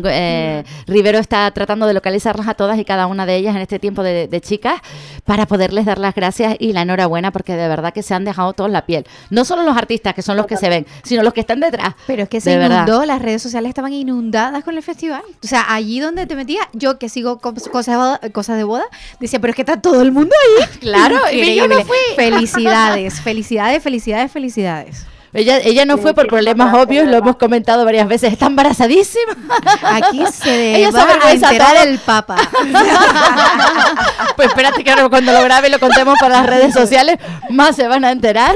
eh, Rivero está tratando de localizarlas a todas y cada una de ellas en este tiempo de, de chicas para poderles dar las gracias y la enhorabuena porque de verdad que se han dejado todos la piel. No solo los artistas que son los que se ven, sino los que están detrás. Pero es que se De verdad. inundó, las redes sociales estaban inundadas con el festival. O sea, allí donde te metías, yo que sigo cos- cosas cosas de boda decía, pero es que está todo el mundo ahí. Claro, y yo no fui. Felicidades, felicidades, felicidades, felicidades. Ella, ella no fue por problemas obvios, lo hemos comentado varias veces. Está embarazadísima. Aquí se [laughs] Ella va a enterar todo. el Papa. [laughs] Pues espérate que ahora cuando lo grabe y lo contemos por las redes sociales, más se van a enterar.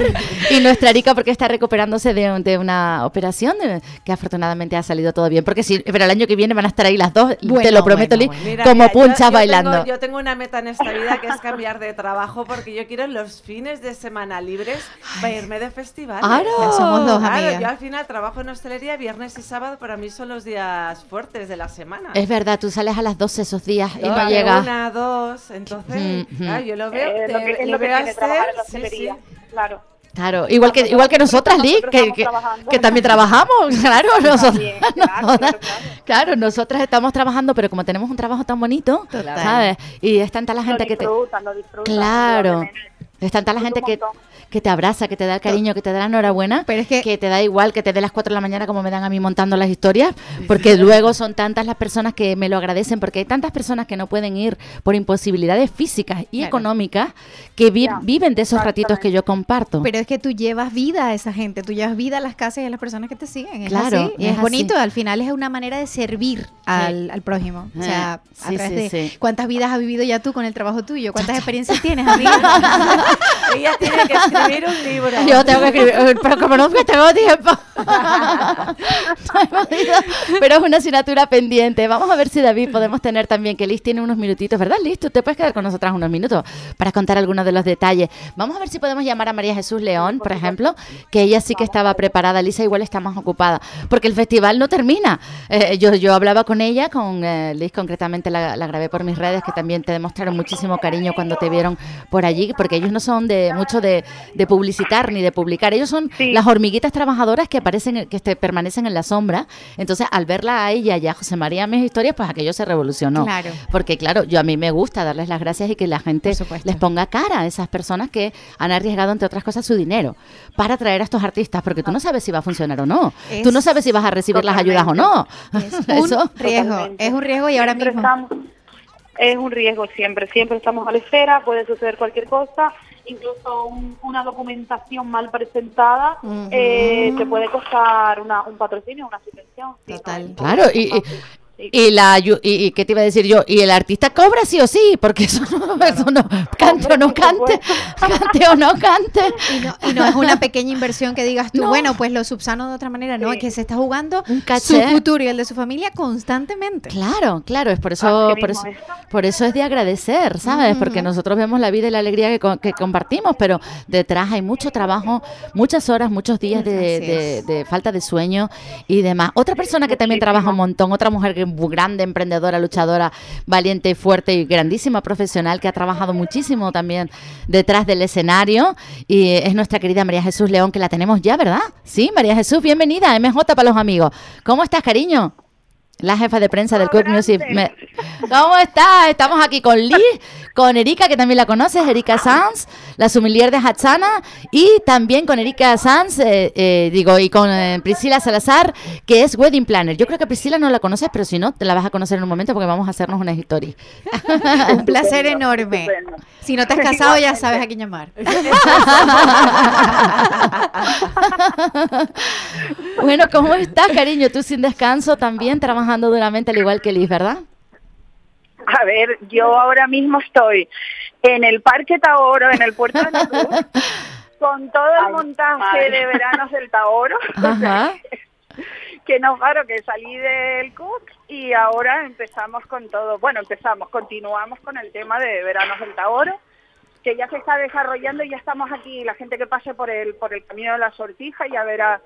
Y nuestra Erika, porque está recuperándose de, de una operación de- que afortunadamente ha salido todo bien. Porque sí, pero el año que viene van a estar ahí las dos, te Bueno, lo prometo, bueno, Liz. Mira, como yo- punchas yo bailando. Tengo, yo tengo una meta en esta vida que es cambiar de trabajo porque yo quiero los fines de semana libres para irme de festival. ¡Claro! Somos dos, Claro, amiga. yo al final trabajo en hostelería, viernes y sábado para mí son los días fuertes de la semana. Es verdad, tú sales a las 12 esos días y no llegas. Una, dos, entonces, Ujú. claro, yo lo veo, Eh, te- lo que, es lo lo que veo a tiene trabajar en la Esther, sí, hostelería, sí. claro. Claro, igual que, igual que nosotras, Liz, que, que, también trabajamos, [laughs] claro, nosotras, También, claro, [laughs] nosotras- claro, claro. claro, nosotras estamos trabajando, pero como tenemos un trabajo tan bonito, Total. ¿sabes? Y es tanta la Lo gente que te... disfrutan, lo disfrutan. Claro. Es tanta la gente que, que te abraza, que te da el cariño, que te da la enhorabuena, Pero es que- te da igual que te dé las 4 de la mañana como me dan a mí montando las historias, porque luego son tantas las personas que me lo agradecen, porque hay tantas personas que no pueden ir por imposibilidades físicas y Claro. económicas que vi- Ya, viven de esos ratitos que yo comparto. Pero es que tú llevas vida a esa gente, tú llevas vida a las casas y a las personas que te siguen. Es Claro, así, y es es, bonito, así. al final es una manera de servir al, al prójimo. O sea, Sí, a través sí, de sí. cuántas vidas has vivido ya tú con el trabajo tuyo, cuántas experiencias tienes, [laughs] amiga. [laughs] Ella tiene que escribir un libro. Yo tengo que escribir, eh, pero como no que tengo tiempo. [laughs] Pero es una asignatura pendiente. Vamos a ver si David podemos tener también, que Liz tiene unos minutitos, ¿verdad, Liz? Tú te puedes quedar con nosotras unos minutos para contar algunos de los detalles. Vamos a ver si podemos llamar a María Jesús León, por ejemplo, que ella sí que estaba preparada. Lisa igual está más ocupada, porque el festival no termina. Eh, yo, yo hablaba con ella, con eh, Liz concretamente la, la grabé por mis redes, que también te demostraron muchísimo cariño cuando te vieron por allí, porque ellos no son de mucho de, de publicitar ni de publicar, ellos son las hormiguitas trabajadoras que aparecen, que este, permanecen en la sombra. Entonces, al verla a ella y a José María mis historias, pues aquello se revolucionó. Claro. Porque claro, yo a mí me gusta darles las gracias y que la gente les ponga cara a esas personas que han arriesgado, entre otras cosas, su dinero para traer a estos artistas, porque tú no sabes si va a funcionar o no. Es- tú no sabes si vas a recibir las ayudas o no. [laughs] Es un riesgo, es un riesgo y ahora Siempre mismo... estamos- es un riesgo siempre, siempre estamos a la espera, puede suceder cualquier cosa, incluso un- una documentación mal presentada eh, te puede costar una, un patrocinio, una subvención. ¿no? Claro, y, y, y la y, y qué te iba a decir yo, y el artista cobra sí o sí, porque eso no, eso no. cante o no cante, cante o no cante. Y no, y no es una pequeña inversión que digas tú, bueno, pues lo subsano de otra manera, no, es que se está jugando su futuro y el de su familia constantemente. Claro, claro, es por eso, por eso, por eso es de agradecer, ¿sabes? Porque nosotros vemos la vida y la alegría que, que compartimos, pero detrás hay mucho trabajo, muchas horas, muchos días de, de- de falta de sueño y demás. Otra persona que también trabaja un montón, otra mujer que grande, emprendedora, luchadora, valiente fuerte y grandísima profesional que ha trabajado muchísimo también detrás del escenario y es nuestra querida María Jesús León, que la tenemos ya, ¿verdad? Sí, María Jesús, bienvenida, MJ para los amigos. ¿Cómo estás, cariño? La jefa de prensa del Cook Music. Me- ¿Cómo estás? Estamos aquí con Liz, con Erika, que también la conoces, Erika Sanz, la sumilier de Hatsana, y también con Erika Sanz, eh, eh, digo, y con eh, Priscila Salazar, que es Wedding Planner. Yo creo que Priscila no la conoces, pero si no, te la vas a conocer en un momento porque vamos a hacernos una historia. [laughs] Un placer enorme. Si no te has casado, ya sabes a quién llamar. [laughs] bueno, ¿cómo estás, cariño? Tú sin descanso también, trabajando duramente al igual que Liz, ¿verdad? A ver, yo ahora mismo estoy en el Parque Taoro, en el Puerto de la Cruz, [laughs] con todo el montaje de veranos del Taoro. [laughs] [laughs] Ajá. que no paro, que salí del Cook y ahora empezamos con todo. Bueno, empezamos, continuamos con el tema de veranos del Taoro, que ya se está desarrollando y ya estamos aquí. La gente que pase por el por el camino de la sortija ya verá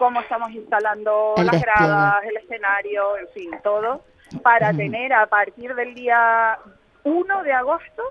cómo estamos instalando El las despliegue. gradas, el escenario, en fin, todo, para tener a partir del día 1 de agosto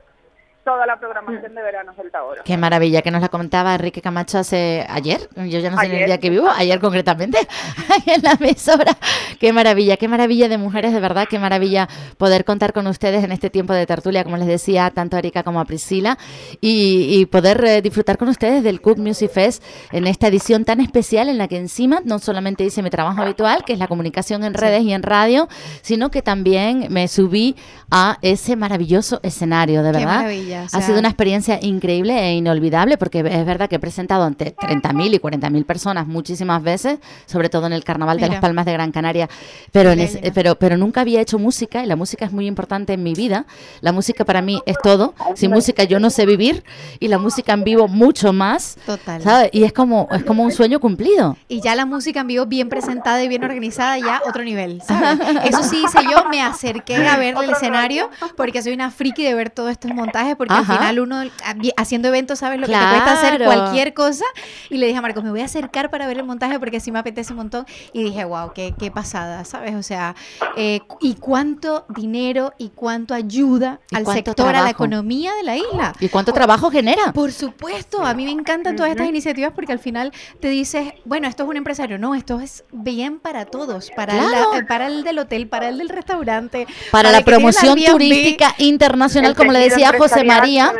toda la programación de veranos del Taoro. Qué maravilla, que nos la comentaba Enrique Camacho hace ayer, yo ya no sé en el Ayer. día que vivo, ayer concretamente, [laughs] en la emisora. Qué maravilla, qué maravilla de mujeres, de verdad, qué maravilla poder contar con ustedes en este tiempo de tertulia, como les decía, tanto a Erika como a Priscila, y, y poder eh, disfrutar con ustedes del Cook Music Fest en esta edición tan especial en la que encima no solamente hice mi trabajo habitual, que es la comunicación en redes y en radio, sino que también me subí a ese maravilloso escenario, de Qué verdad. O ha sea- sido una experiencia increíble e inolvidable porque es verdad que he presentado ante 30.000 y 40.000 personas muchísimas veces, sobre todo en el Carnaval de Mira. las Palmas de Gran Canaria, pero, en Milenia. pero, pero nunca había hecho música y la música es muy importante en mi vida. La música para mí es todo. Sin música yo no sé vivir y la música en vivo mucho más. Total. ¿sabes? Y es como, es como un sueño cumplido. Y ya la música en vivo bien presentada y bien organizada, ya otro nivel, [laughs] ¿sabes? Eso sí hice yo, me acerqué a ver el escenario porque soy una friki de ver todos estos montajes porque Ajá. al final uno ah, haciendo eventos sabes lo que te cuesta hacer cualquier cosa y le dije a Marcos, me voy a acercar para ver el montaje porque sí me apetece un montón y dije, wow, qué, qué pasada, ¿sabes? O sea, eh, y cuánto dinero y cuánto ayuda Y al cuánto sector, a la economía de la isla. ¿Y cuánto trabajo genera? Por supuesto, a mí me encantan todas estas iniciativas porque al final te dices, bueno, esto es un empresario, no, esto es bien para todos, para, Claro. la- para el del hotel, para el del restaurante, Para la que tiene promoción turística internacional, como le decía José María.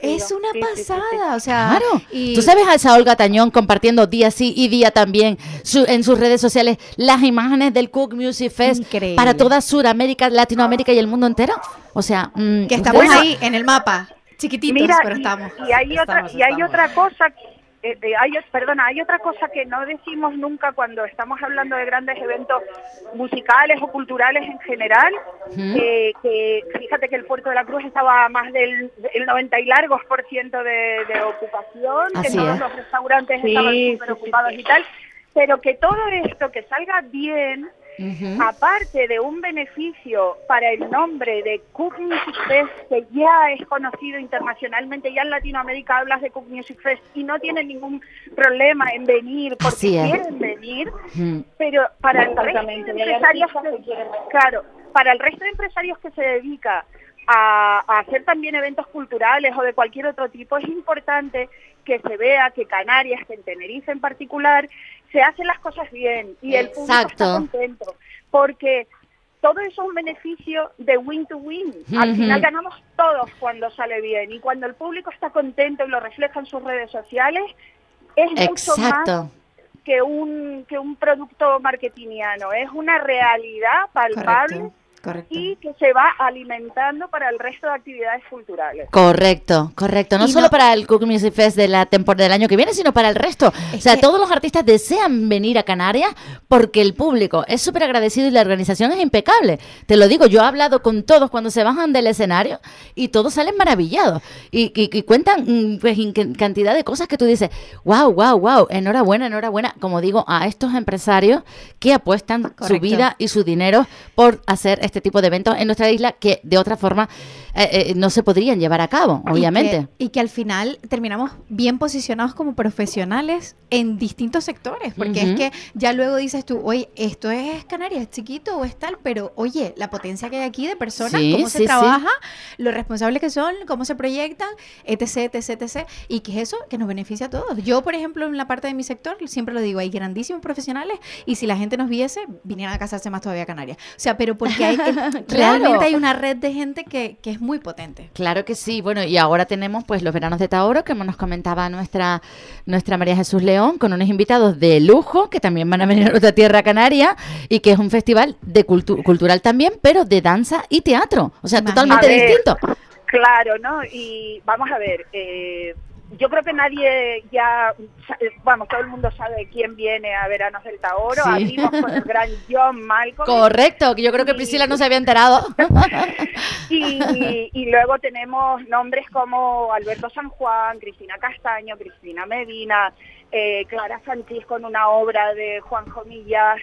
Es una pasada, o sea, Claro. y Tú sabes a esa Olga Tañón compartiendo día sí y día también su- en sus redes sociales las imágenes del Cook Music Fest Increíble. para toda Sudamérica, Latinoamérica y el mundo entero. O sea, mm, que estamos ustedes- ahí en el mapa, chiquititos, Mira, pero y- estamos. Y hay, otra, Estamos, y hay estamos. otra cosa eh, eh, hay, perdona, hay otra cosa que no decimos nunca cuando estamos hablando de grandes eventos musicales o culturales en general, eh, que fíjate que el Puerto de la Cruz estaba a más del el 90 y largos por ciento de, de ocupación, que todos es. los restaurantes Sí, estaban súper sí, ocupados sí. y tal, pero que todo esto que salga bien Aparte de un beneficio para el nombre de Cook Music Fest, que ya es conocido internacionalmente, ya en Latinoamérica hablas de Cook Music Fest y no tienen ningún problema en venir porque quieren venir, pero para el resto de empresarios que, claro, para el resto de empresarios que se dedica a, a hacer también eventos culturales o de cualquier otro tipo, es importante que se vea que Canarias, que en Tenerife en particular, se hacen las cosas bien y el público está Exacto. contento, porque todo eso es un beneficio de win to win. Al final ganamos todos cuando sale bien y cuando el público está contento y lo refleja en sus redes sociales, es mucho más Exacto. que un que un producto marketingiano, es una realidad palpable Correcto, correcto. y que se va alimentando para el resto de actividades culturales. Correcto, correcto. No Y solo no- para el Cook Music Fest de la temporada del año que viene, sino para el resto. o sea, que- todos los artistas desean venir a Canarias porque el público es súper agradecido y la organización es impecable. Te lo digo, yo he hablado con todos cuando se bajan del escenario y todos salen maravillados y, y- y cuentan mm, pues, in- cantidad de cosas que tú dices, wow, wow, wow, enhorabuena, enhorabuena. Como digo, a estos empresarios que apuestan su vida y su dinero por hacer este tipo de eventos en nuestra isla que de otra forma eh, eh, no se podrían llevar a cabo, Y obviamente. que- Y que, al final terminamos bien posicionados como profesionales en distintos sectores, porque es que ya luego dices tú, oye, esto es Canarias, es chiquito o es tal, pero oye, la potencia que hay aquí de personas, Sí, cómo sí, se sí. trabaja, lo responsables que son, cómo se proyectan, etc, etc, etc, y que es eso que nos beneficia a todos. Yo, por ejemplo, en la parte de mi sector, siempre lo digo, hay grandísimos profesionales y si la gente nos viese, vinieran a casarse más todavía a Canarias. O sea, pero porque hay, [laughs] Claro. realmente hay una red de gente que, que es muy potente. Claro que sí. Bueno, y ahora tenemos pues los veranos de Taoro, que nos comentaba nuestra, nuestra María Jesús León, con unos invitados de lujo que también van a venir a nuestra tierra canaria y que es un festival de cultu- cultural también, pero de danza y teatro. O sea, Imagínate. totalmente distinto. Claro, ¿no? Y vamos a ver, eh, yo creo que nadie ya, sa- vamos, todo el mundo sabe quién viene a Veranos del Taoro. Sí. Abrimos con el gran [laughs] John Malcolm. Correcto, que yo creo que Priscila no se había enterado. [laughs] Y, y luego tenemos nombres como Alberto San Juan, Cristina Castaño, Cristina Medina, eh, Clara Sanchís con una obra de Juan Jomillas.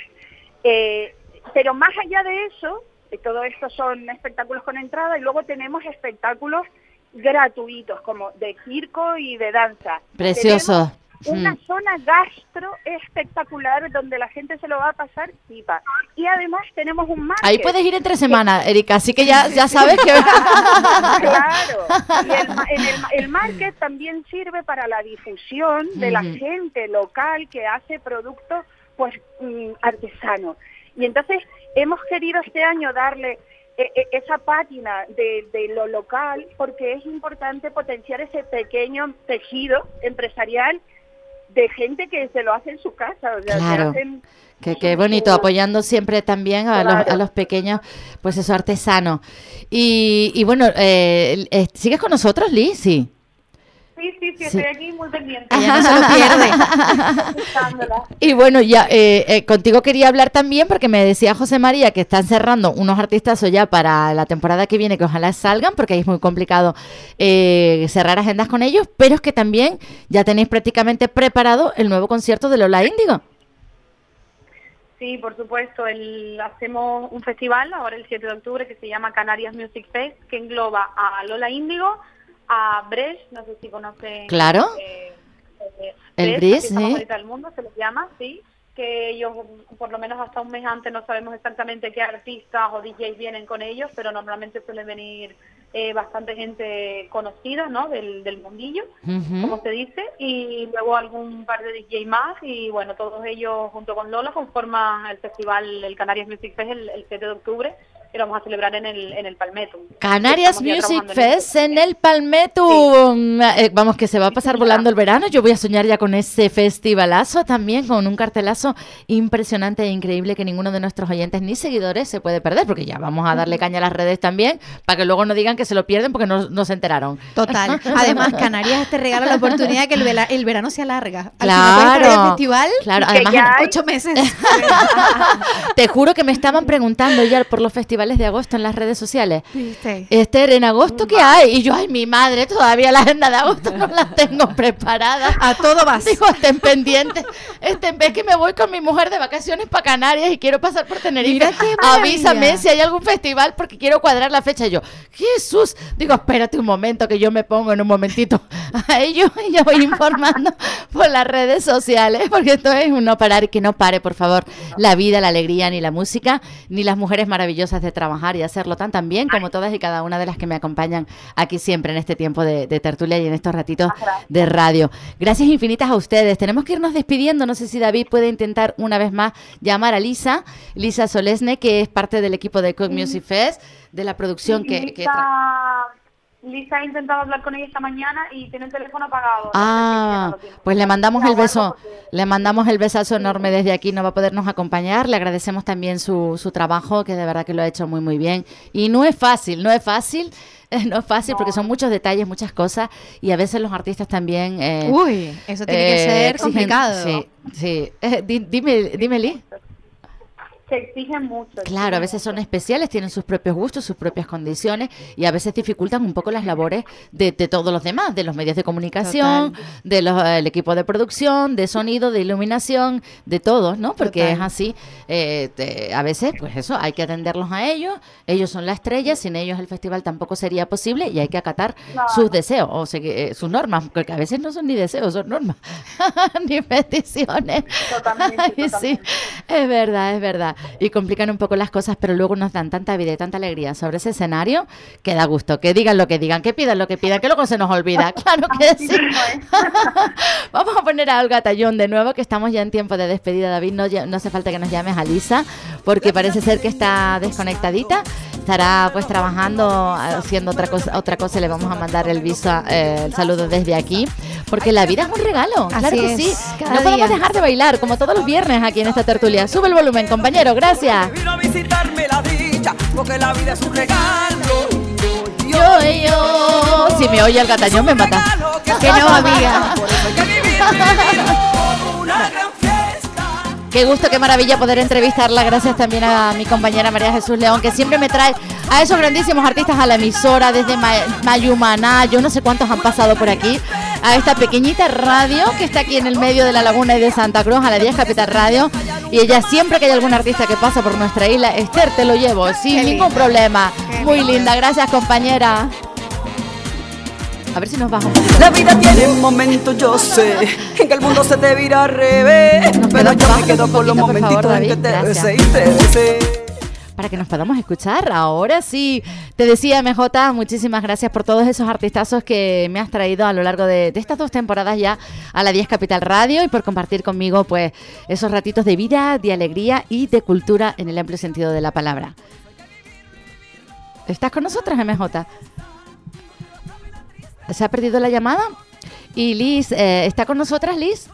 Eh, pero más allá de eso, eh, todo esto son espectáculos con entrada y luego tenemos espectáculos gratuitos como de circo y de danza. Precioso. Una Mm. zona gastro espectacular donde la gente se lo va a pasar pipa. Y además tenemos un market. Ahí puedes ir entre semana, Erika, así que ya, ya sabes que... [laughs] claro. Y el, el, el market también sirve para la difusión de la gente local que hace productos pues mm, artesanos. Y entonces hemos querido este año darle esa pátina de, de lo local porque es importante potenciar ese pequeño tejido empresarial de gente que se lo hace en su casa. O sea, se Claro. hacen Que qué bonito, apoyando siempre también a, los, a los pequeños, pues eso, artesanos. Y, y bueno, eh, eh, ¿sigues con nosotros, Liz? Sí. Sí, sí, estoy aquí muy pendiente. Ella no se lo [laughs] pierde. Y bueno, ya eh, eh, contigo quería hablar también porque me decía José María que están cerrando unos artistazos ya para la temporada que viene, que ojalá salgan, porque ahí es muy complicado eh, cerrar agendas con ellos, pero es que también ya tenéis prácticamente preparado el nuevo concierto de Lola Índigo. Sí, por supuesto. El, hacemos un festival ahora el 7 de octubre que se llama Canarias Music Fest, que engloba a Lola Índigo, a Brecht, no sé si conocen. Claro. eh, eh, El Brecht, sí. del mundo se les llama, sí. Que ellos, por lo menos hasta un mes antes, no sabemos exactamente qué artistas o DJs vienen con ellos, pero normalmente suelen venir eh, bastante gente conocida, ¿no? Del, del mundillo como se dice, y luego algún par de DJ más, y bueno, todos ellos junto con Lola conforman el festival, el Canarias Music Fest, el, el 7 de octubre, y lo vamos a celebrar en el, en el Palmetum. Canarias Music. Fest en el Palmetum. Eh, vamos, que se va a pasar volando el verano. Yo voy a soñar ya con ese festivalazo también, con un cartelazo impresionante e increíble que ninguno de nuestros oyentes ni seguidores se puede perder, porque ya vamos a darle caña a las redes también, para que luego no digan que se lo pierden porque no, no se enteraron. Total. [laughs] Además, Canarias te regala la oportunidad de que el, vela- el verano se alarga. Al Claro. final el festival Claro, que además ya ocho meses. [laughs] Te juro que me estaban preguntando ya por los festivales de agosto en las redes sociales. ¿Viste? Esther, ¿en agosto qué hay? Y yo, ay, mi madre, todavía la agenda de agosto no la tengo [laughs] preparada. A todo vas. Digo, estén pendientes. Estén, ves que me voy con mi mujer de vacaciones para Canarias y quiero pasar por Tenerife. Avísame si hay algún festival porque quiero cuadrar la fecha. Y yo, Jesús, digo, espérate un momento que yo me pongo en un momentito [laughs] a ello y yo voy informando [laughs] por las redes sociales porque esto es un no parar y que no pare, por favor, la vida, la alegría, ni la música, ni las mujeres maravillosas de trabajar y hacerlo tan tan bien como todas y cada una de las que me acompañan aquí siempre en este tiempo de, de tertulia y en estos ratitos de radio. Gracias infinitas a ustedes. Tenemos que irnos despidiendo. No sé si David puede intentar una vez más llamar a Lisa, Lisa Solesne, que es parte del equipo de Cook Music Fest, de la producción que... que tra- Lisa, ha intentado hablar con ella esta mañana y tiene el teléfono apagado. Ah, pues le mandamos el beso, le mandamos el besazo enorme desde aquí, no va a podernos acompañar, le agradecemos también su, su trabajo, que de verdad que lo ha hecho muy muy bien. Y no es fácil, no es fácil, eh, [laughs] no es fácil porque son muchos detalles, muchas cosas, y a veces los artistas también... eh, Uy, eso tiene que ser exigen- complicado. Sí, sí. Eh, di- dime, dime, Lee. Se exigen mucho. Claro, a veces son especiales, tienen sus propios gustos, sus propias condiciones y a veces dificultan un poco las labores de, de todos los demás, de los medios de comunicación, del equipo de producción, de sonido, de iluminación, de todos, ¿no? Porque Total. es así. eh, te- a veces, pues eso, hay que atenderlos a ellos. Ellos son la estrella, sin ellos el festival tampoco sería posible y hay que acatar sus deseos o segui- eh, sus normas, porque a veces no son ni deseos, son normas, [laughs] ni peticiones. Ay, sí, es verdad, es verdad. Y complican un poco las cosas, pero luego nos dan tanta vida y tanta alegría sobre ese escenario que da gusto. Que digan lo que digan, que pidan lo que pidan, que luego se nos olvida. [laughs] Claro que sí. [laughs] Vamos a poner a Olga Tallón de nuevo, que estamos ya en tiempo de despedida, David. No, no hace falta que nos llames a Lisa, porque parece ser que está desconectadita. Estará pues trabajando, haciendo otra cosa, otra cosa. y Le vamos a mandar el visa, eh, el saludo desde aquí, porque la vida es un regalo. claro Así que es, sí. No podemos dejar de bailar, como todos los viernes aquí en esta tertulia. Sube el volumen, compañero, gracias. Vino a visitarme la dicha, porque la vida es un regalo. Yo, yo. Si me oye el gatañón me mata. Que no, amiga. Qué gusto, qué maravilla poder entrevistarla. Gracias también a mi compañera María Jesús León, que siempre me trae a esos grandísimos artistas a la emisora, desde Ma- Mayumaná, yo no sé cuántos han pasado por aquí, a esta pequeñita radio que está aquí en el medio de la laguna y de Santa Cruz, a la 10 Capital Radio. Y ella siempre que hay algún artista que pasa por nuestra isla, Esther, te lo llevo, sin Qué ningún linda. problema. Qué Muy linda. linda, gracias compañera. A ver si nos baja un poquito. La vida tiene momentos, yo sé, en que el mundo se te vira al revés. Pero yo me quedo con los por favor, momentitos en que te besé y te besé. para que nos podamos escuchar. Ahora sí, te decía MJ, muchísimas gracias por todos esos artistazos que me has traído a lo largo de, de estas dos temporadas ya a la 10 Capital Radio y por compartir conmigo pues esos ratitos de vida, de alegría y de cultura en el amplio sentido de la palabra. ¿Estás con nosotros, MJ? ¿Se ha perdido la llamada? Y Liz, eh, ¿está con nosotras, Liz?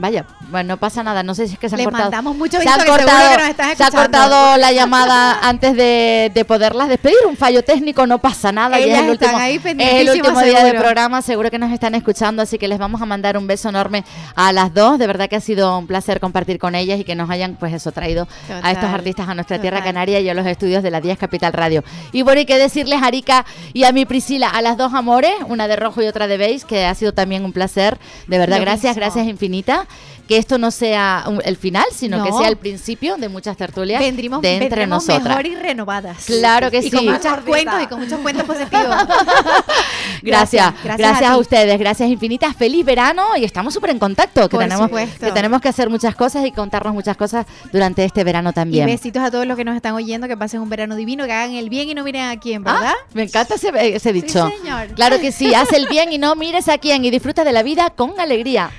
Vaya, bueno, no pasa nada, no sé si es que se han Le cortado. mandamos mucho se han que seguro cortado, que nos estás se ha cortado la llamada [laughs] antes de, de poderlas despedir. Un fallo técnico, no pasa nada. ya es Ellas el último, están ahí es el último día del programa, seguro que nos están escuchando, así que les vamos a mandar un beso enorme a las dos. De verdad que ha sido un placer compartir con ellas y que nos hayan, pues eso, traído a estos artistas a nuestra tierra canaria y a los estudios de la 10 Capital Radio. Y bueno, hay que decirles a Arika y a mi Priscila, a las dos amores, una de rojo y otra de beige, que ha sido también un placer. De verdad, Lo gracias, mismo. gracias infinita. Que esto no sea un- el final, sino que No. sea el principio de muchas tertulias Vendrimos, de entre nosotras. mejor y renovadas. Claro que y sí. con muchos cuentos y con muchos cuentos positivos. [laughs] Gracias, gracias, gracias a, a ustedes, gracias infinitas, feliz verano y estamos súper en contacto, que Por tenemos, supuesto. que tenemos que hacer muchas cosas y contarnos muchas cosas durante este verano Y también. besitos a todos los que nos están oyendo, que pasen un verano divino, que hagan el bien y no miren a quién, ¿verdad? Ah, me encanta ese, ese dicho. señor. Claro que sí, haz el bien y no mires a quién y disfruta de la vida con alegría.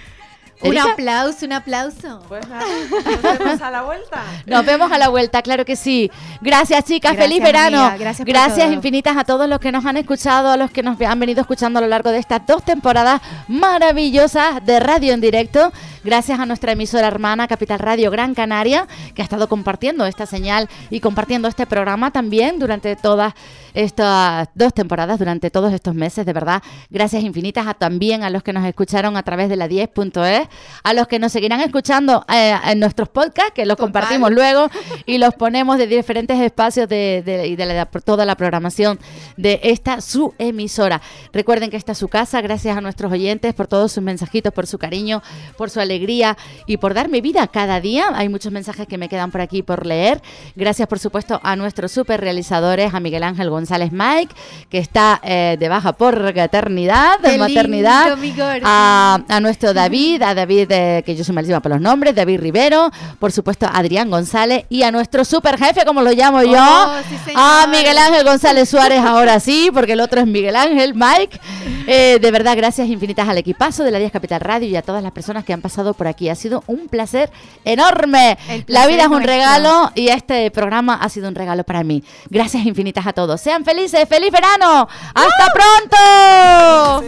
Un Erika. aplauso, un aplauso. Pues nada, nos vemos a la vuelta. [laughs] Nos vemos a la vuelta, claro que sí. Gracias, chicas. Gracias, Feliz verano. amiga. Gracias por todo. infinitas a todos los que nos han escuchado, a los que nos han venido escuchando a lo largo de estas dos temporadas maravillosas de radio en directo. Gracias a nuestra emisora hermana Capital Radio Gran Canaria, que ha estado compartiendo esta señal y compartiendo este programa también durante todas estas dos temporadas, durante todos estos meses, de verdad. Gracias infinitas a, también a los que nos escucharon a través de la 10.es, a los que nos seguirán escuchando eh, en nuestros podcasts, que los compartimos luego y los ponemos de diferentes espacios de, de- y de la- toda la programación de esta su emisora. Recuerden que esta es su casa, gracias a nuestros oyentes por todos sus mensajitos, por su cariño, por su alegría y por darme vida cada día. Hay muchos mensajes que me quedan por aquí por leer. Gracias, por supuesto, a nuestros super realizadores, a Miguel Ángel González Mike, que está eh, de baja por eternidad, de maternidad. lindo, a, a nuestro David, a David, eh, que yo soy malísima por los nombres, David Rivero, por supuesto, Adrián González y a nuestro super jefe, como lo llamo yo, Oh, sí, a Miguel Ángel González Suárez, ahora sí, porque el otro es Miguel Ángel, Mike. Eh, de verdad, gracias infinitas al equipazo de la 10 Capital Radio y a todas las personas que han pasado por aquí. Ha sido un placer enorme. La vida es un nuestro. regalo y este programa ha sido un regalo para mí. Gracias infinitas a todos. Sean felices, feliz verano. ¡Hasta pronto!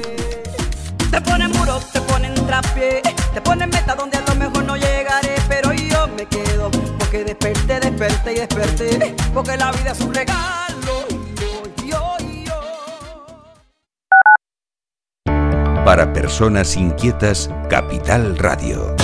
Te ponen muro, te ponen trapié, te ponen meta donde a lo mejor no llegaré, pero yo me quedo porque desperté, desperté y desperté, porque la vida es un regalo. Para personas inquietas, Capital Radio.